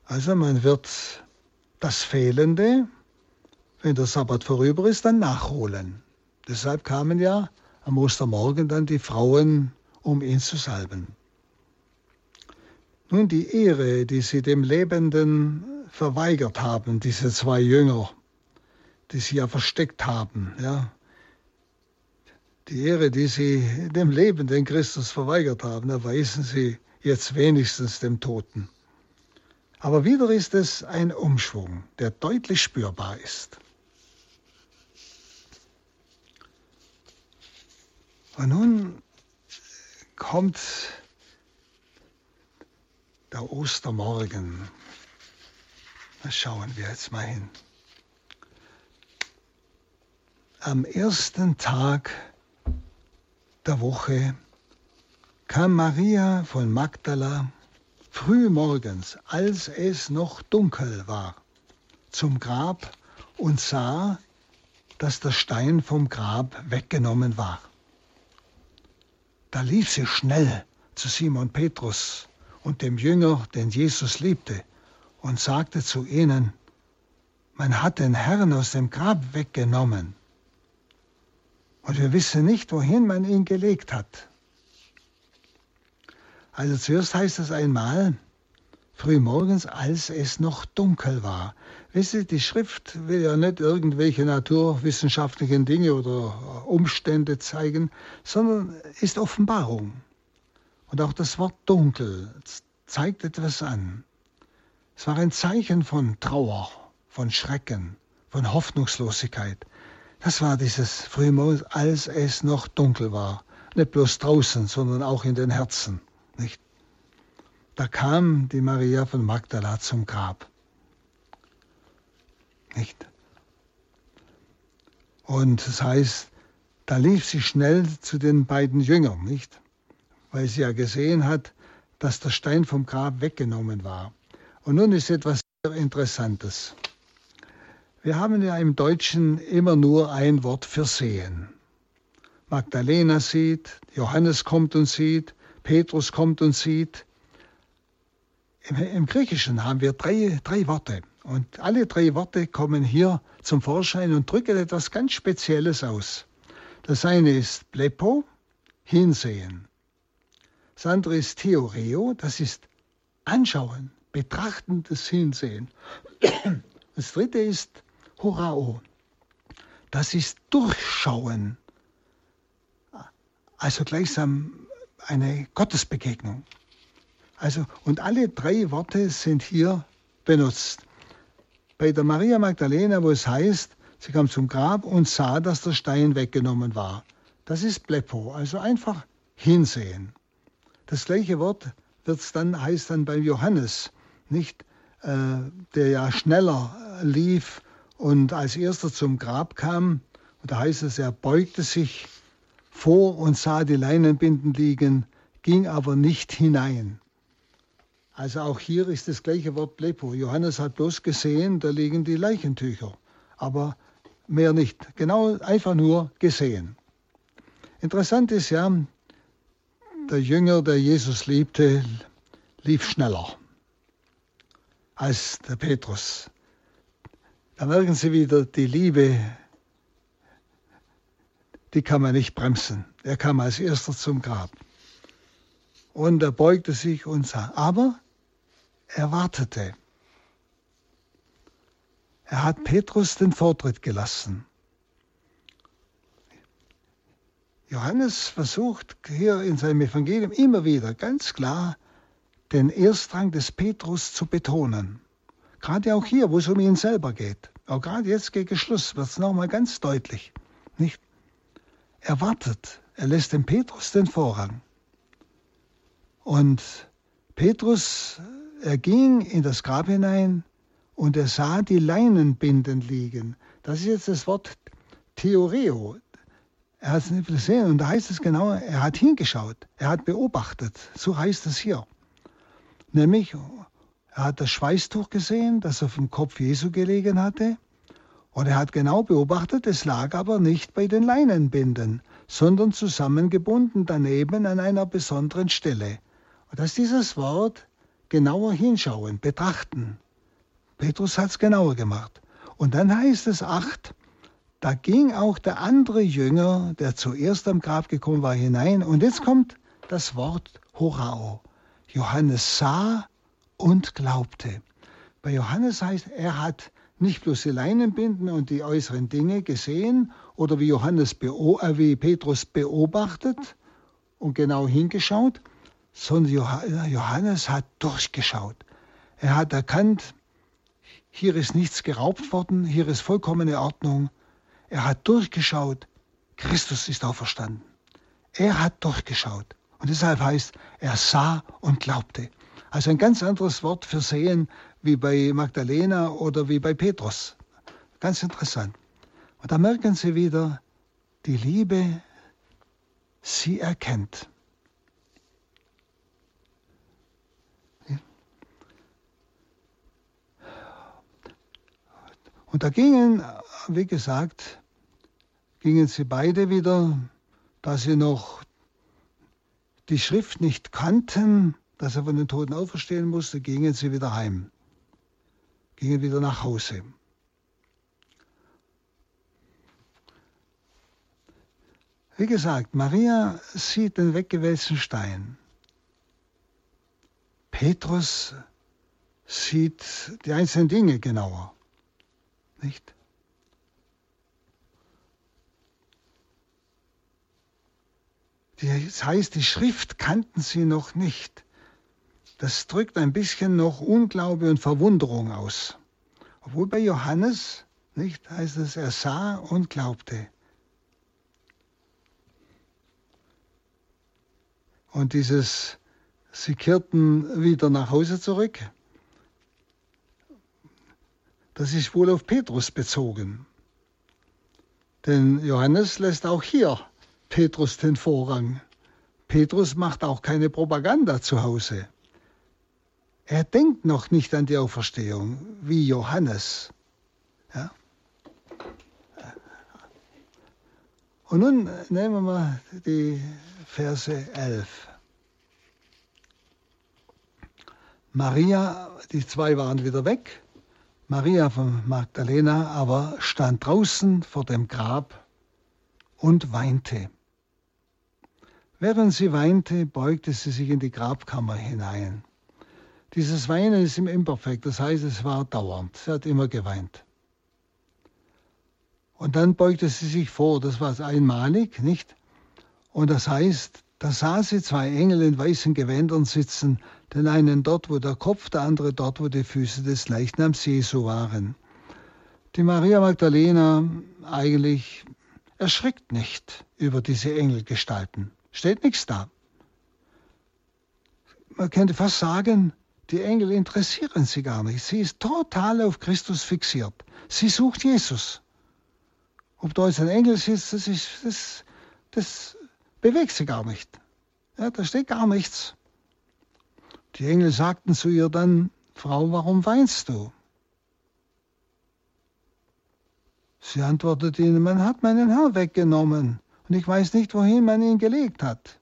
Also man wird das Fehlende, wenn der Sabbat vorüber ist, dann nachholen. Deshalb kamen ja am Ostermorgen dann die Frauen, um ihn zu salben. Nun die Ehre, die sie dem Lebenden verweigert haben, diese zwei Jünger, die sie ja versteckt haben, ja. Die Ehre, die sie dem Lebenden Christus verweigert haben, erweisen sie jetzt wenigstens dem Toten. Aber wieder ist es ein Umschwung, der deutlich spürbar ist. Und nun kommt der Ostermorgen. Da schauen wir jetzt mal hin. Am ersten Tag der Woche kam Maria von Magdala früh morgens, als es noch dunkel war, zum Grab und sah, dass der Stein vom Grab weggenommen war. Da lief sie schnell zu Simon Petrus und dem Jünger, den Jesus liebte, und sagte zu ihnen, man hat den Herrn aus dem Grab weggenommen. Und wir wissen nicht, wohin man ihn gelegt hat. Also zuerst heißt es einmal, frühmorgens, als es noch dunkel war. Wisst ihr, die Schrift will ja nicht irgendwelche naturwissenschaftlichen Dinge oder Umstände zeigen, sondern ist Offenbarung. Und auch das Wort dunkel zeigt etwas an. Es war ein Zeichen von Trauer, von Schrecken, von Hoffnungslosigkeit. Das war dieses Frühmorgens, als es noch dunkel war. Nicht bloß draußen, sondern auch in den Herzen. Nicht? Da kam die Maria von Magdala zum Grab. Nicht? Und das heißt, da lief sie schnell zu den beiden Jüngern, nicht? Weil sie ja gesehen hat, dass der Stein vom Grab weggenommen war. Und nun ist etwas sehr Interessantes. Wir haben ja im Deutschen immer nur ein Wort für sehen. Magdalena sieht, Johannes kommt und sieht, Petrus kommt und sieht. Im, Im, Griechischen haben wir drei, drei Worte und alle drei Worte kommen hier zum Vorschein und drücken etwas ganz Spezielles aus. Das eine ist Blepo, hinsehen. Das andere ist Theoreo, das ist anschauen, betrachtendes Hinsehen. Das dritte ist Horao, das ist Durchschauen, also gleichsam eine Gottesbegegnung. Also, und alle drei Worte sind hier benutzt. Bei der Maria Magdalena, wo es heißt, sie kam zum Grab und sah, dass der Stein weggenommen war. Das ist Blepo, also einfach hinsehen. Das gleiche Wort wird's dann, heißt dann bei Johannes, nicht, äh, der ja schneller lief und als erster zum Grab kam. Und da heißt es, er beugte sich vor und sah die Leinenbinden liegen, ging aber nicht hinein. Also auch hier ist das gleiche Wort Blepo. Johannes hat bloß gesehen, da liegen die Leichentücher, aber mehr nicht. Genau einfach nur gesehen. Interessant ist ja, der Jünger, der Jesus liebte, lief schneller als der Petrus. Da merken Sie wieder die Liebe die kann man nicht bremsen. Er kam als erster zum Grab. Und er beugte sich und sah. Aber er wartete. Er hat Petrus den Vortritt gelassen. Johannes versucht hier in seinem Evangelium immer wieder ganz klar den Erstrang des Petrus zu betonen. Gerade auch hier, wo es um ihn selber geht. Auch gerade jetzt gegen Schluss wird es nochmal ganz deutlich. Er wartet, er lässt dem Petrus den Vorrang. Und Petrus, er ging in das Grab hinein und er sah die Leinenbinden liegen. Das ist jetzt das Wort Theoreo. Er hat es nicht gesehen und da heißt es genau, er hat hingeschaut, er hat beobachtet. So heißt es hier. Nämlich, er hat das Schweißtuch gesehen, das auf dem Kopf Jesu gelegen hatte. Und er hat genau beobachtet, es lag aber nicht bei den Leinenbinden, sondern zusammengebunden daneben an einer besonderen Stelle. Und das ist dieses Wort genauer hinschauen, betrachten. Petrus hat es genauer gemacht. Und dann heißt es acht, da ging auch der andere Jünger, der zuerst am Grab gekommen war, hinein. Und jetzt kommt das Wort Horao. Johannes sah und glaubte. Bei Johannes heißt, er hat nicht bloß die Leinenbinden und die äußeren Dinge gesehen oder wie, Johannes äh, wie Petrus beobachtet und genau hingeschaut, sondern Johannes hat durchgeschaut. Er hat erkannt, hier ist nichts geraubt worden, hier ist vollkommene Ordnung. Er hat durchgeschaut, Christus ist auferstanden. Er hat durchgeschaut. Und deshalb heißt, er sah und glaubte. Also ein ganz anderes Wort für sehen wie bei Magdalena oder wie bei Petrus. Ganz interessant. Und da merken Sie wieder, die Liebe, sie erkennt. Und da gingen, wie gesagt, gingen sie beide wieder, da sie noch die Schrift nicht kannten, dass er von den Toten auferstehen musste, gingen sie wieder heim, gingen wieder nach Hause. Wie gesagt, Maria sieht den weggewälzten Stein. Petrus sieht die einzelnen Dinge genauer. Nicht? Das heißt, die Schrift kannten sie noch nicht das drückt ein bisschen noch Unglaube und Verwunderung aus. Obwohl bei Johannes, nicht, heißt es, er sah und glaubte. Und dieses, sie kehrten wieder nach Hause zurück, das ist wohl auf Petrus bezogen. Denn Johannes lässt auch hier Petrus den Vorrang. Petrus macht auch keine Propaganda zu Hause. Er denkt noch nicht an die Auferstehung wie Johannes. Ja? Und nun nehmen wir mal die Verse 11. Maria, die zwei waren wieder weg. Maria von Magdalena aber stand draußen vor dem Grab und weinte. Während sie weinte, beugte sie sich in die Grabkammer hinein. Dieses Weinen ist im Imperfekt, das heißt, es war dauernd. Sie hat immer geweint. Und dann beugte sie sich vor, das war einmalig, nicht? Und das heißt, da sah sie zwei Engel in weißen Gewändern sitzen, den einen dort, wo der Kopf, der andere dort, wo die Füße des Leichnams Jesu waren. Die Maria Magdalena eigentlich erschrickt nicht über diese Engelgestalten. Steht nichts da. Man könnte fast sagen, die Engel interessieren sie gar nicht. Sie ist total auf Christus fixiert. Sie sucht Jesus. Ob da jetzt ein Engel sitzt, das, ist, das, das bewegt sie gar nicht. Ja, da steht gar nichts. Die Engel sagten zu ihr dann, Frau, warum weinst du? Sie antwortete ihnen, man hat meinen Herrn weggenommen und ich weiß nicht, wohin man ihn gelegt hat.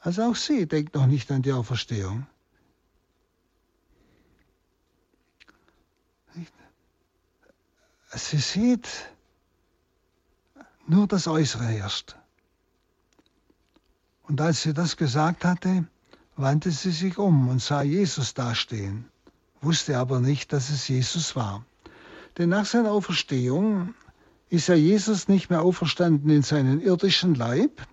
Also auch sie denkt noch nicht an die Auferstehung. Sie sieht nur das Äußere erst. Und als sie das gesagt hatte, wandte sie sich um und sah Jesus dastehen, wusste aber nicht, dass es Jesus war. Denn nach seiner Auferstehung ist ja Jesus nicht mehr auferstanden in seinen irdischen Leib,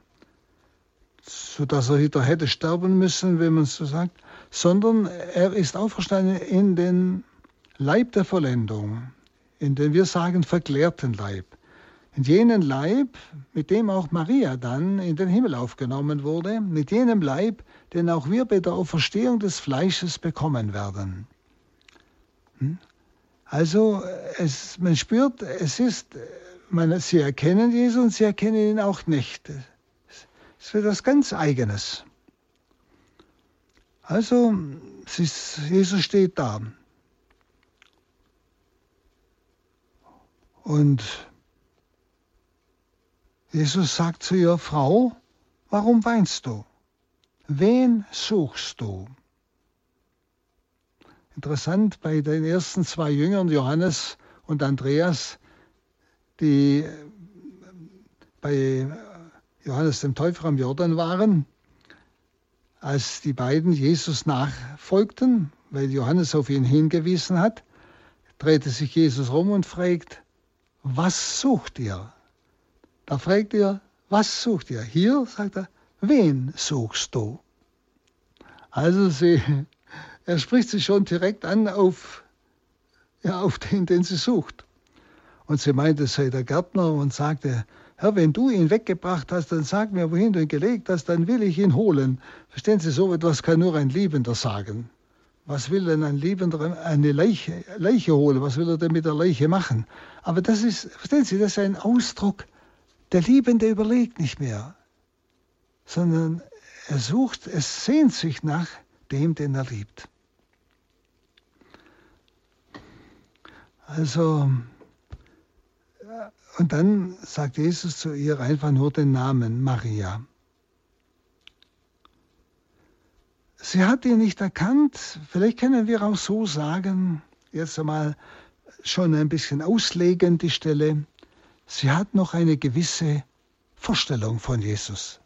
sodass er wieder hätte sterben müssen, wenn man so sagt, sondern er ist auferstanden in den Leib der Vollendung, in den wir sagen verklärten Leib. In jenen Leib, mit dem auch Maria dann in den Himmel aufgenommen wurde, mit jenem Leib, den auch wir bei der Auferstehung des Fleisches bekommen werden. Hm? Also es, man spürt, es ist, man, sie erkennen Jesus und sie erkennen ihn auch nicht. Es wird etwas ganz Eigenes. Also Jesus steht da. Und Jesus sagt zu ihr, Frau, warum weinst du? Wen suchst du? Interessant, bei den ersten zwei Jüngern, Johannes und Andreas, die bei Johannes dem Täufer am Jordan waren, als die beiden Jesus nachfolgten, weil Johannes auf ihn hingewiesen hat, drehte sich Jesus rum und fragt, was sucht ihr? Da fragt er, was sucht ihr? Hier sagt er, wen suchst du? Also sie er spricht sie schon direkt an auf, ja, auf den, den sie sucht. Und sie meinte, es sei der Gärtner und sagte, Herr, wenn du ihn weggebracht hast, dann sag mir, wohin du ihn gelegt hast, dann will ich ihn holen. Verstehen Sie, so etwas kann nur ein Liebender sagen. Was will denn ein Liebender eine Leiche, Leiche holen? Was will er denn mit der Leiche machen? Aber das ist, verstehen Sie, das ist ein Ausdruck, der Liebende überlegt nicht mehr, sondern er sucht, es sehnt sich nach dem, den er liebt. Also, und dann sagt Jesus zu ihr einfach nur den Namen Maria. Sie hat ihn nicht erkannt. Vielleicht können wir auch so sagen, jetzt einmal schon ein bisschen auslegen die Stelle. Sie hat noch eine gewisse Vorstellung von Jesus.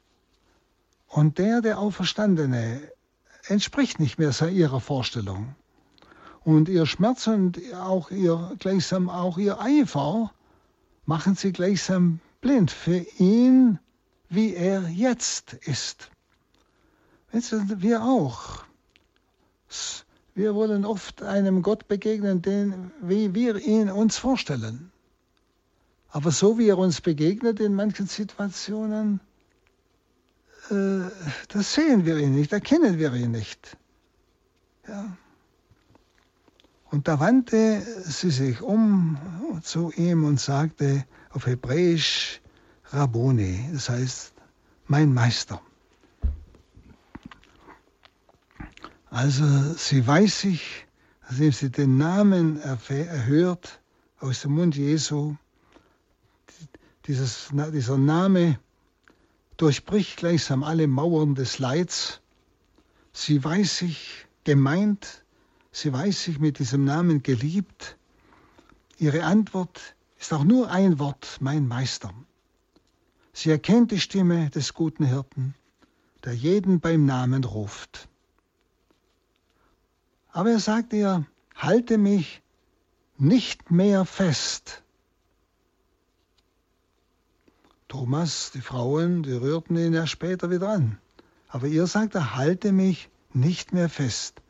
Und der, der Auferstandene, entspricht nicht mehr ihrer Vorstellung. Und ihr Schmerz und auch ihr, gleichsam auch ihr Eifer machen sie gleichsam blind für ihn, wie er jetzt ist. Wir auch. Wir wollen oft einem Gott begegnen, den, wie wir ihn uns vorstellen. Aber so wie er uns begegnet in manchen Situationen, äh, das sehen wir ihn nicht, erkennen wir ihn nicht. Ja. Und da wandte sie sich um zu ihm und sagte auf Hebräisch Rabboni, das heißt mein Meister. Also sie weiß sich, nachdem sie den Namen erhört aus dem Mund Jesu, dieses, dieser Name durchbricht gleichsam alle Mauern des Leids. Sie weiß sich gemeint Sie weiß sich mit diesem Namen geliebt. Ihre Antwort ist auch nur ein Wort, mein Meister. Sie erkennt die Stimme des guten Hirten, der jeden beim Namen ruft. Aber er sagt ihr, halte mich nicht mehr fest. Thomas, die Frauen, die rührten ihn ja später wieder an. Aber ihr sagt er, halte mich nicht mehr fest.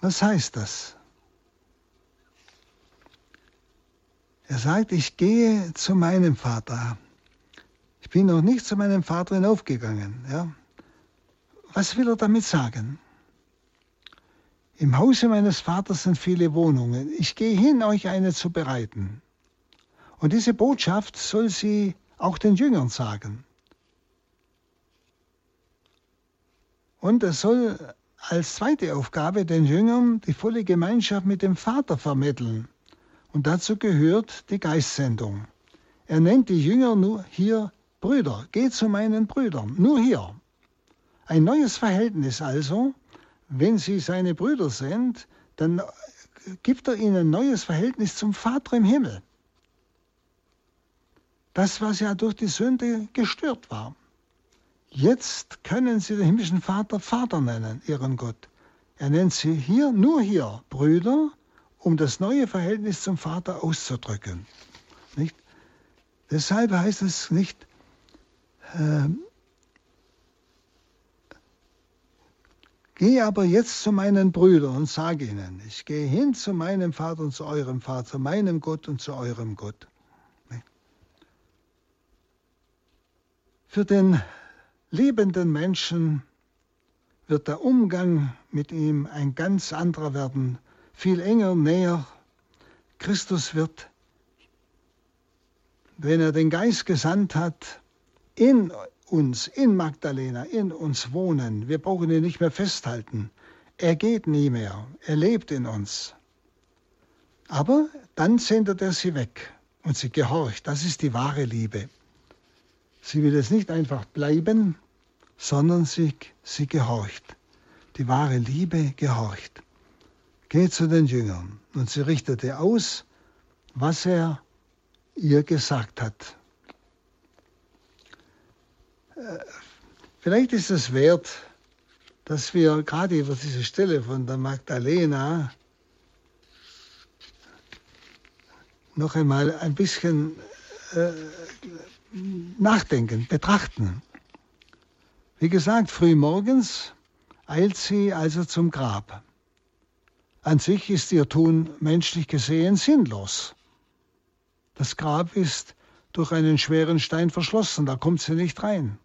Was heißt das? Er sagt, ich gehe zu meinem Vater. Ich bin noch nicht zu meinem Vater hinaufgegangen. Ja? Was will er damit sagen? Im Hause meines Vaters sind viele Wohnungen. Ich gehe hin, euch eine zu bereiten. Und diese Botschaft soll sie auch den Jüngern sagen. Und er soll als zweite Aufgabe den Jüngern die volle Gemeinschaft mit dem Vater vermitteln. Und dazu gehört die Geistsendung. Er nennt die Jünger nur hier Brüder. Geht zu meinen Brüdern. Nur hier. Ein neues Verhältnis also. Wenn sie seine Brüder sind, dann gibt er ihnen ein neues Verhältnis zum Vater im Himmel. Das, was ja durch die Sünde gestört war. Jetzt können sie den himmlischen Vater Vater nennen, ihren Gott. Er nennt sie hier, nur hier, Brüder, um das neue Verhältnis zum Vater auszudrücken. Nicht? Deshalb heißt es nicht, äh, Geh aber jetzt zu meinen Brüdern und sage ihnen, ich gehe hin zu meinem Vater und zu eurem Vater, zu meinem Gott und zu eurem Gott. Für den liebenden Menschen wird der Umgang mit ihm ein ganz anderer werden, viel enger, näher. Christus wird, wenn er den Geist gesandt hat, in uns, in Magdalena, in uns wohnen. Wir brauchen ihn nicht mehr festhalten. Er geht nie mehr. Er lebt in uns. Aber dann sendet er sie weg und sie gehorcht. Das ist die wahre Liebe. Sie will es nicht einfach bleiben, sondern sie, sie gehorcht. Die wahre Liebe gehorcht. Geht zu den Jüngern und sie richtete aus, was er ihr gesagt hat. Vielleicht ist es wert, dass wir gerade über diese Stelle von der Magdalena noch einmal ein bisschen äh, nachdenken, betrachten. Wie gesagt, früh morgens eilt sie also zum Grab. An sich ist ihr Tun menschlich gesehen sinnlos. Das Grab ist durch einen schweren Stein verschlossen, da kommt sie nicht rein.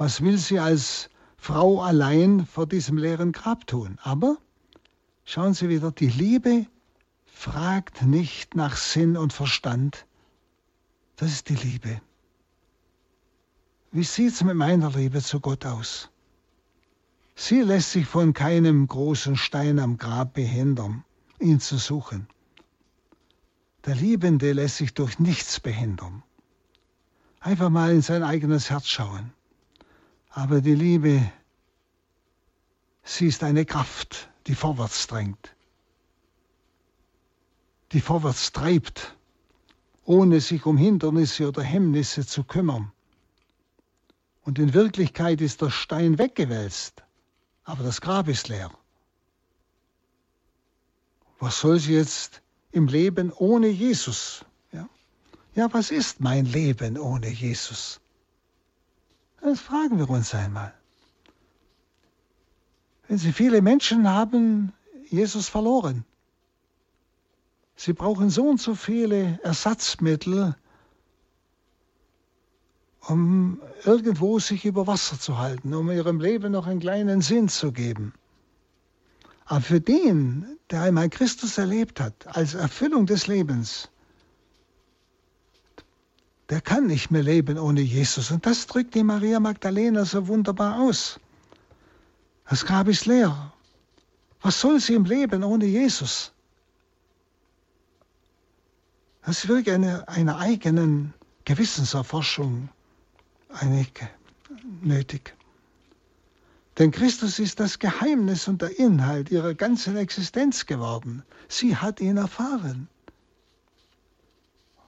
Was will sie als Frau allein vor diesem leeren Grab tun? Aber schauen Sie wieder, die Liebe fragt nicht nach Sinn und Verstand. Das ist die Liebe. Wie sieht es mit meiner Liebe zu Gott aus? Sie lässt sich von keinem großen Stein am Grab behindern, ihn zu suchen. Der Liebende lässt sich durch nichts behindern. Einfach mal in sein eigenes Herz schauen. Aber die Liebe, sie ist eine Kraft, die vorwärts drängt die vorwärts treibt, ohne sich um Hindernisse oder Hemmnisse zu kümmern. Und in Wirklichkeit ist der Stein weggewälzt, aber das Grab ist leer. Was soll sie jetzt im Leben ohne Jesus? Ja, ja was ist mein Leben ohne Jesus? Das fragen wir uns einmal. Wenn Sie viele Menschen haben Jesus verloren, Sie brauchen so und so viele Ersatzmittel, um irgendwo sich über Wasser zu halten, um ihrem Leben noch einen kleinen Sinn zu geben. Aber für den, der einmal Christus erlebt hat, als Erfüllung des Lebens, der kann nicht mehr leben ohne Jesus. Und das drückt die Maria Magdalena so wunderbar aus. Das Grab ist leer. Was soll sie im Leben ohne Jesus? Das ist wirklich eine, eine eigenen Gewissenserforschung nötig. Denn Christus ist das Geheimnis und der Inhalt ihrer ganzen Existenz geworden. Sie hat ihn erfahren.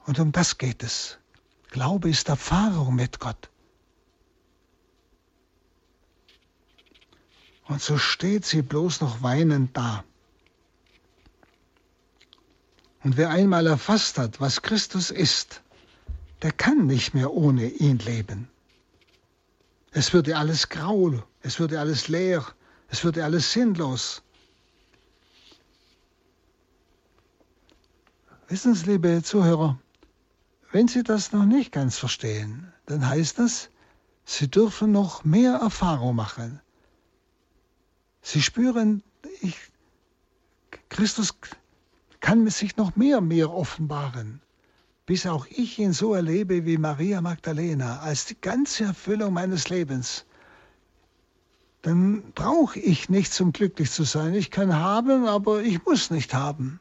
Und um das geht es. Glaube ist Erfahrung mit Gott. Und so steht sie bloß noch weinend da. Und wer einmal erfasst hat, was Christus ist, der kann nicht mehr ohne ihn leben. Es würde alles grau, es würde alles leer, es würde alles sinnlos. Wissen Sie, liebe Zuhörer, wenn Sie das noch nicht ganz verstehen, dann heißt das, Sie dürfen noch mehr Erfahrung machen. Sie spüren, ich, Christus kann sich noch mehr mehr offenbaren, bis auch ich ihn so erlebe wie Maria Magdalena als die ganze Erfüllung meines Lebens. Dann brauche ich nichts, um glücklich zu sein. Ich kann haben, aber ich muss nicht haben.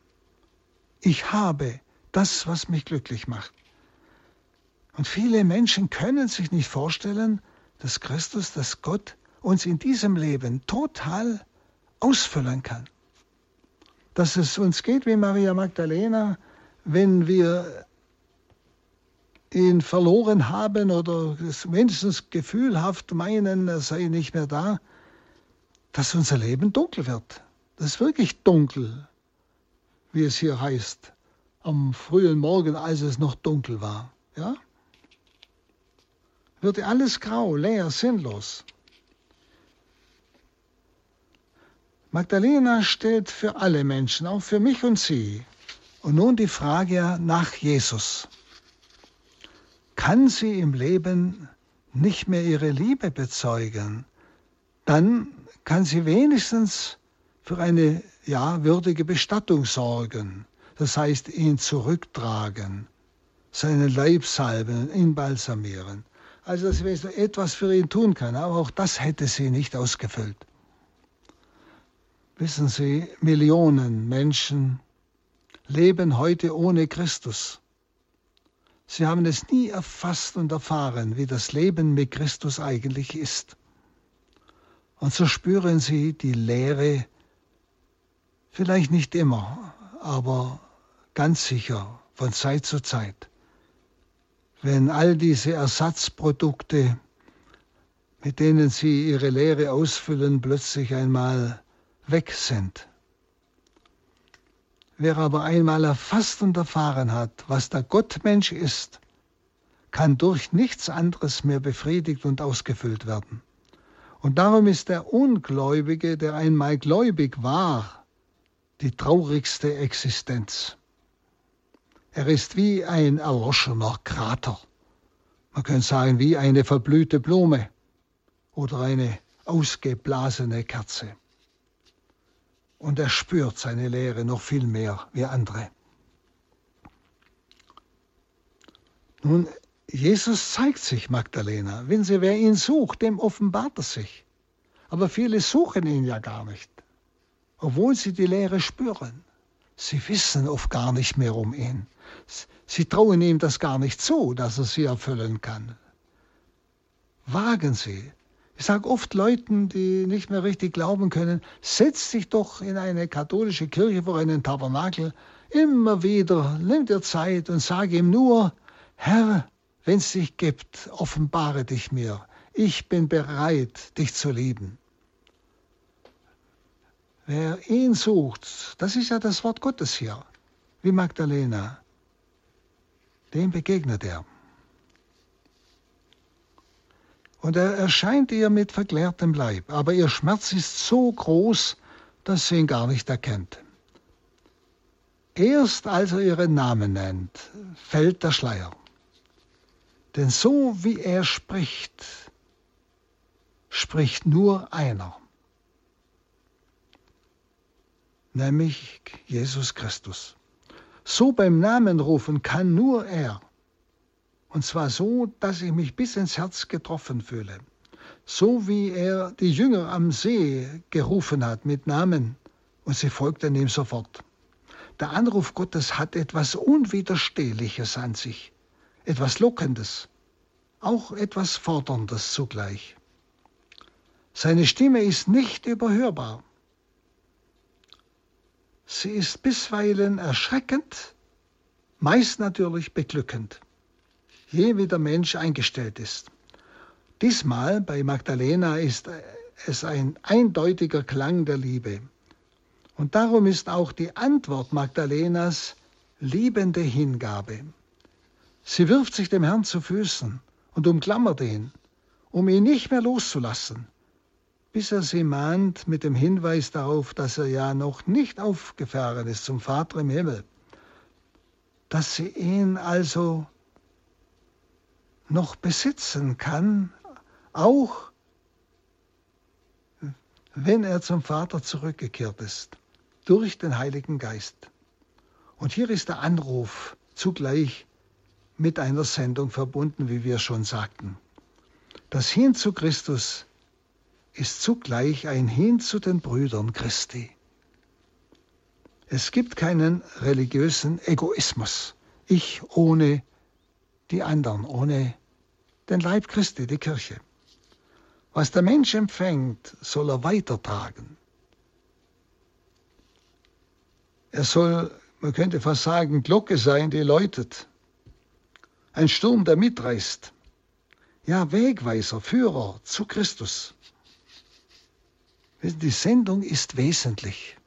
Ich habe das, was mich glücklich macht. Und viele Menschen können sich nicht vorstellen, dass Christus, dass Gott uns in diesem Leben total ausfüllen kann dass es uns geht wie Maria Magdalena, wenn wir ihn verloren haben oder mindestens gefühlhaft meinen, er sei nicht mehr da, dass unser Leben dunkel wird. Das ist wirklich dunkel, wie es hier heißt, am frühen Morgen, als es noch dunkel war. Ja? Wird alles grau, leer, sinnlos. Magdalena steht für alle Menschen, auch für mich und Sie. Und nun die Frage nach Jesus. Kann sie im Leben nicht mehr ihre Liebe bezeugen, dann kann sie wenigstens für eine ja, würdige Bestattung sorgen, das heißt ihn zurücktragen, seinen Leib salben, ihn balsamieren. Also dass wir etwas für ihn tun kann, aber auch das hätte sie nicht ausgefüllt. Wissen Sie, Millionen Menschen leben heute ohne Christus. Sie haben es nie erfasst und erfahren, wie das Leben mit Christus eigentlich ist. Und so spüren sie die Leere, vielleicht nicht immer, aber ganz sicher von Zeit zu Zeit. Wenn all diese Ersatzprodukte, mit denen sie ihre Lehre ausfüllen, plötzlich einmal weg sind. Wer aber einmal erfasst und erfahren hat, was der Gottmensch ist, kann durch nichts anderes mehr befriedigt und ausgefüllt werden. Und darum ist der Ungläubige, der einmal gläubig war, die traurigste Existenz. Er ist wie ein erloschener Krater. Man könnte sagen, wie eine verblühte Blume oder eine ausgeblasene Kerze und er spürt seine Lehre noch viel mehr wie andere. Nun, Jesus zeigt sich Magdalena. Wenn sie, wer ihn sucht, dem offenbart er sich. Aber viele suchen ihn ja gar nicht, obwohl sie die Lehre spüren. Sie wissen oft gar nicht mehr um ihn. Sie trauen ihm das gar nicht zu, dass er sie erfüllen kann. Wagen Sie, ich sage oft Leuten, die nicht mehr richtig glauben können, setz dich doch in eine katholische Kirche vor einen Tabernakel. Immer wieder, nimm dir Zeit und sage ihm nur, Herr, wenn es dich gibt, offenbare dich mir. Ich bin bereit, dich zu lieben. Wer ihn sucht, das ist ja das Wort Gottes hier, wie Magdalena, dem begegnet er. und er erscheint ihr mit verklärtem Leib, aber ihr Schmerz ist so groß, dass sie ihn gar nicht erkennt. Erst als er ihren Namen nennt, fällt der Schleier. Denn so wie er spricht, spricht nur einer, nämlich Jesus Christus. So beim Namen rufen kann nur er. Und zwar so, dass ich mich bis ins Herz getroffen fühle. So wie er die Jünger am See gerufen hat mit Namen und sie folgten ihm sofort. Der Anruf Gottes hat etwas Unwiderstehliches an sich, etwas Lockendes, auch etwas Forderndes zugleich. Seine Stimme ist nicht überhörbar. Sie ist bisweilen erschreckend, meist natürlich beglückend je wie der Mensch eingestellt ist. Diesmal bei Magdalena ist es ein eindeutiger Klang der Liebe. Und darum ist auch die Antwort Magdalenas liebende Hingabe. Sie wirft sich dem Herrn zu Füßen und umklammert ihn, um ihn nicht mehr loszulassen, bis er sie mahnt mit dem Hinweis darauf, dass er ja noch nicht aufgefahren ist zum Vater im Himmel, dass sie ihn also noch besitzen kann, auch wenn er zum Vater zurückgekehrt ist, durch den Heiligen Geist. Und hier ist der Anruf zugleich mit einer Sendung verbunden, wie wir schon sagten. Das Hin zu Christus ist zugleich ein Hin zu den Brüdern Christi. Es gibt keinen religiösen Egoismus. Ich ohne die anderen, ohne den Leib Christi, die Kirche. Was der Mensch empfängt, soll er weitertragen. Er soll, man könnte fast sagen, Glocke sein, die läutet. Ein Sturm, der mitreißt. Ja, Wegweiser, Führer zu Christus. Die Sendung ist wesentlich.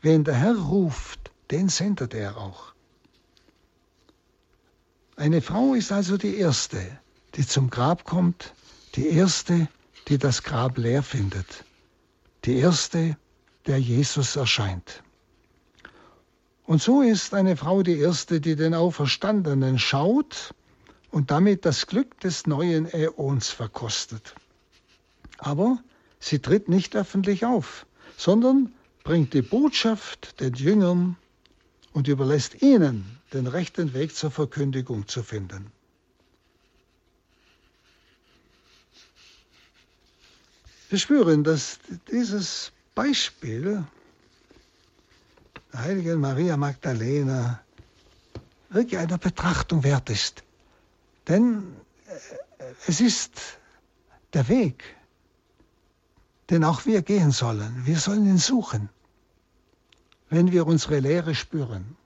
Wen der Herr ruft, den sendet er auch. Eine Frau ist also die erste, die zum Grab kommt, die erste, die das Grab leer findet, die erste, der Jesus erscheint. Und so ist eine Frau die erste, die den Auferstandenen schaut und damit das Glück des neuen Äons verkostet. Aber sie tritt nicht öffentlich auf, sondern bringt die Botschaft den Jüngern und überlässt ihnen den rechten Weg zur Verkündigung zu finden. Wir spüren, dass dieses Beispiel der heiligen Maria Magdalena wirklich einer Betrachtung wert ist. Denn äh, es ist der Weg, den auch wir gehen sollen. Wir sollen ihn suchen, wenn wir unsere Lehre spüren.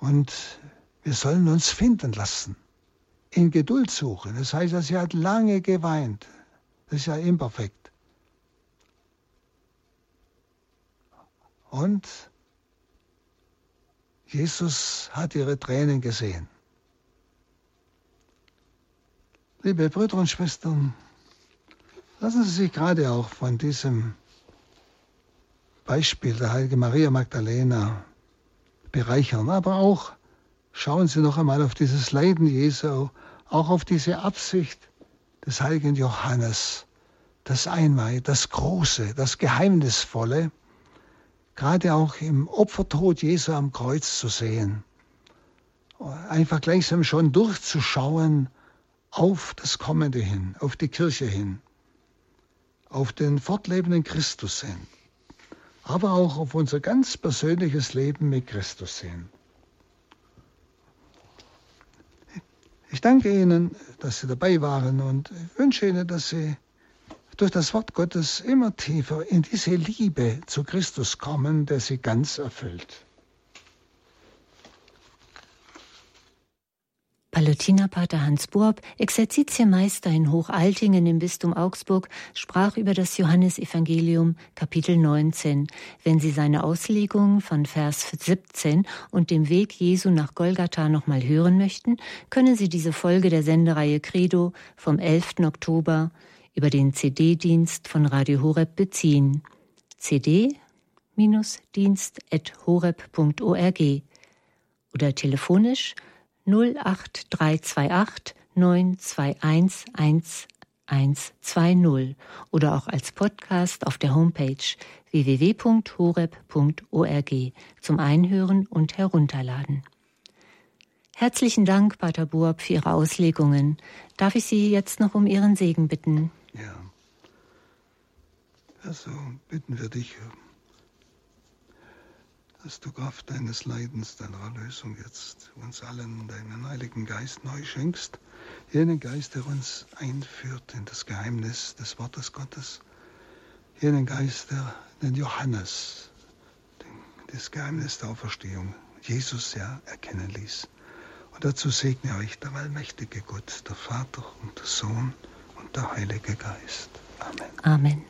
Und wir sollen uns finden lassen, in Geduld suchen. Das heißt, sie hat lange geweint. Das ist ja imperfekt. Und Jesus hat ihre Tränen gesehen. Liebe Brüder und Schwestern, lassen Sie sich gerade auch von diesem Beispiel der Heiligen Maria Magdalena bereichern, aber auch schauen Sie noch einmal auf dieses Leiden Jesu, auch auf diese Absicht des heiligen Johannes, das Einweih, das Große, das Geheimnisvolle, gerade auch im Opfertod Jesu am Kreuz zu sehen. Einfach gleichsam schon durchzuschauen, auf das Kommende hin, auf die Kirche hin, auf den fortlebenden Christus hin, aber auch auf unser ganz persönliches Leben mit Christus hin. Ich danke Ihnen, dass Sie dabei waren und wünsche Ihnen, dass Sie durch das Wort Gottes immer tiefer in diese Liebe zu Christus kommen, der Sie ganz erfüllt. Palutinerpater Hans Burb, Exerzitienmeister in Hochaltingen im Bistum Augsburg, sprach über das Johannesevangelium Kapitel 19. Wenn Sie seine Auslegung von Vers 17 und dem Weg Jesu nach Golgatha nochmal hören möchten, können Sie diese Folge der Sendereihe Credo vom 11. Oktober über den CD-Dienst von Radio Horeb beziehen. CD-dienst.horeb.org oder telefonisch 08328 921 1120 oder auch als Podcast auf der Homepage www.horeb.org zum Einhören und Herunterladen. Herzlichen Dank, Pater Buob, für Ihre Auslegungen. Darf ich Sie jetzt noch um Ihren Segen bitten? Ja. Also bitten wir dich dass du Kraft deines Leidens, deiner Erlösung jetzt uns allen deinen Heiligen Geist neu schenkst, jenen Geist, der uns einführt in das Geheimnis des Wortes Gottes, jenen Geist, der den Johannes, das Geheimnis der Auferstehung, Jesus ja erkennen ließ. Und dazu segne euch der allmächtige Gott, der Vater und der Sohn und der Heilige Geist. Amen. Amen.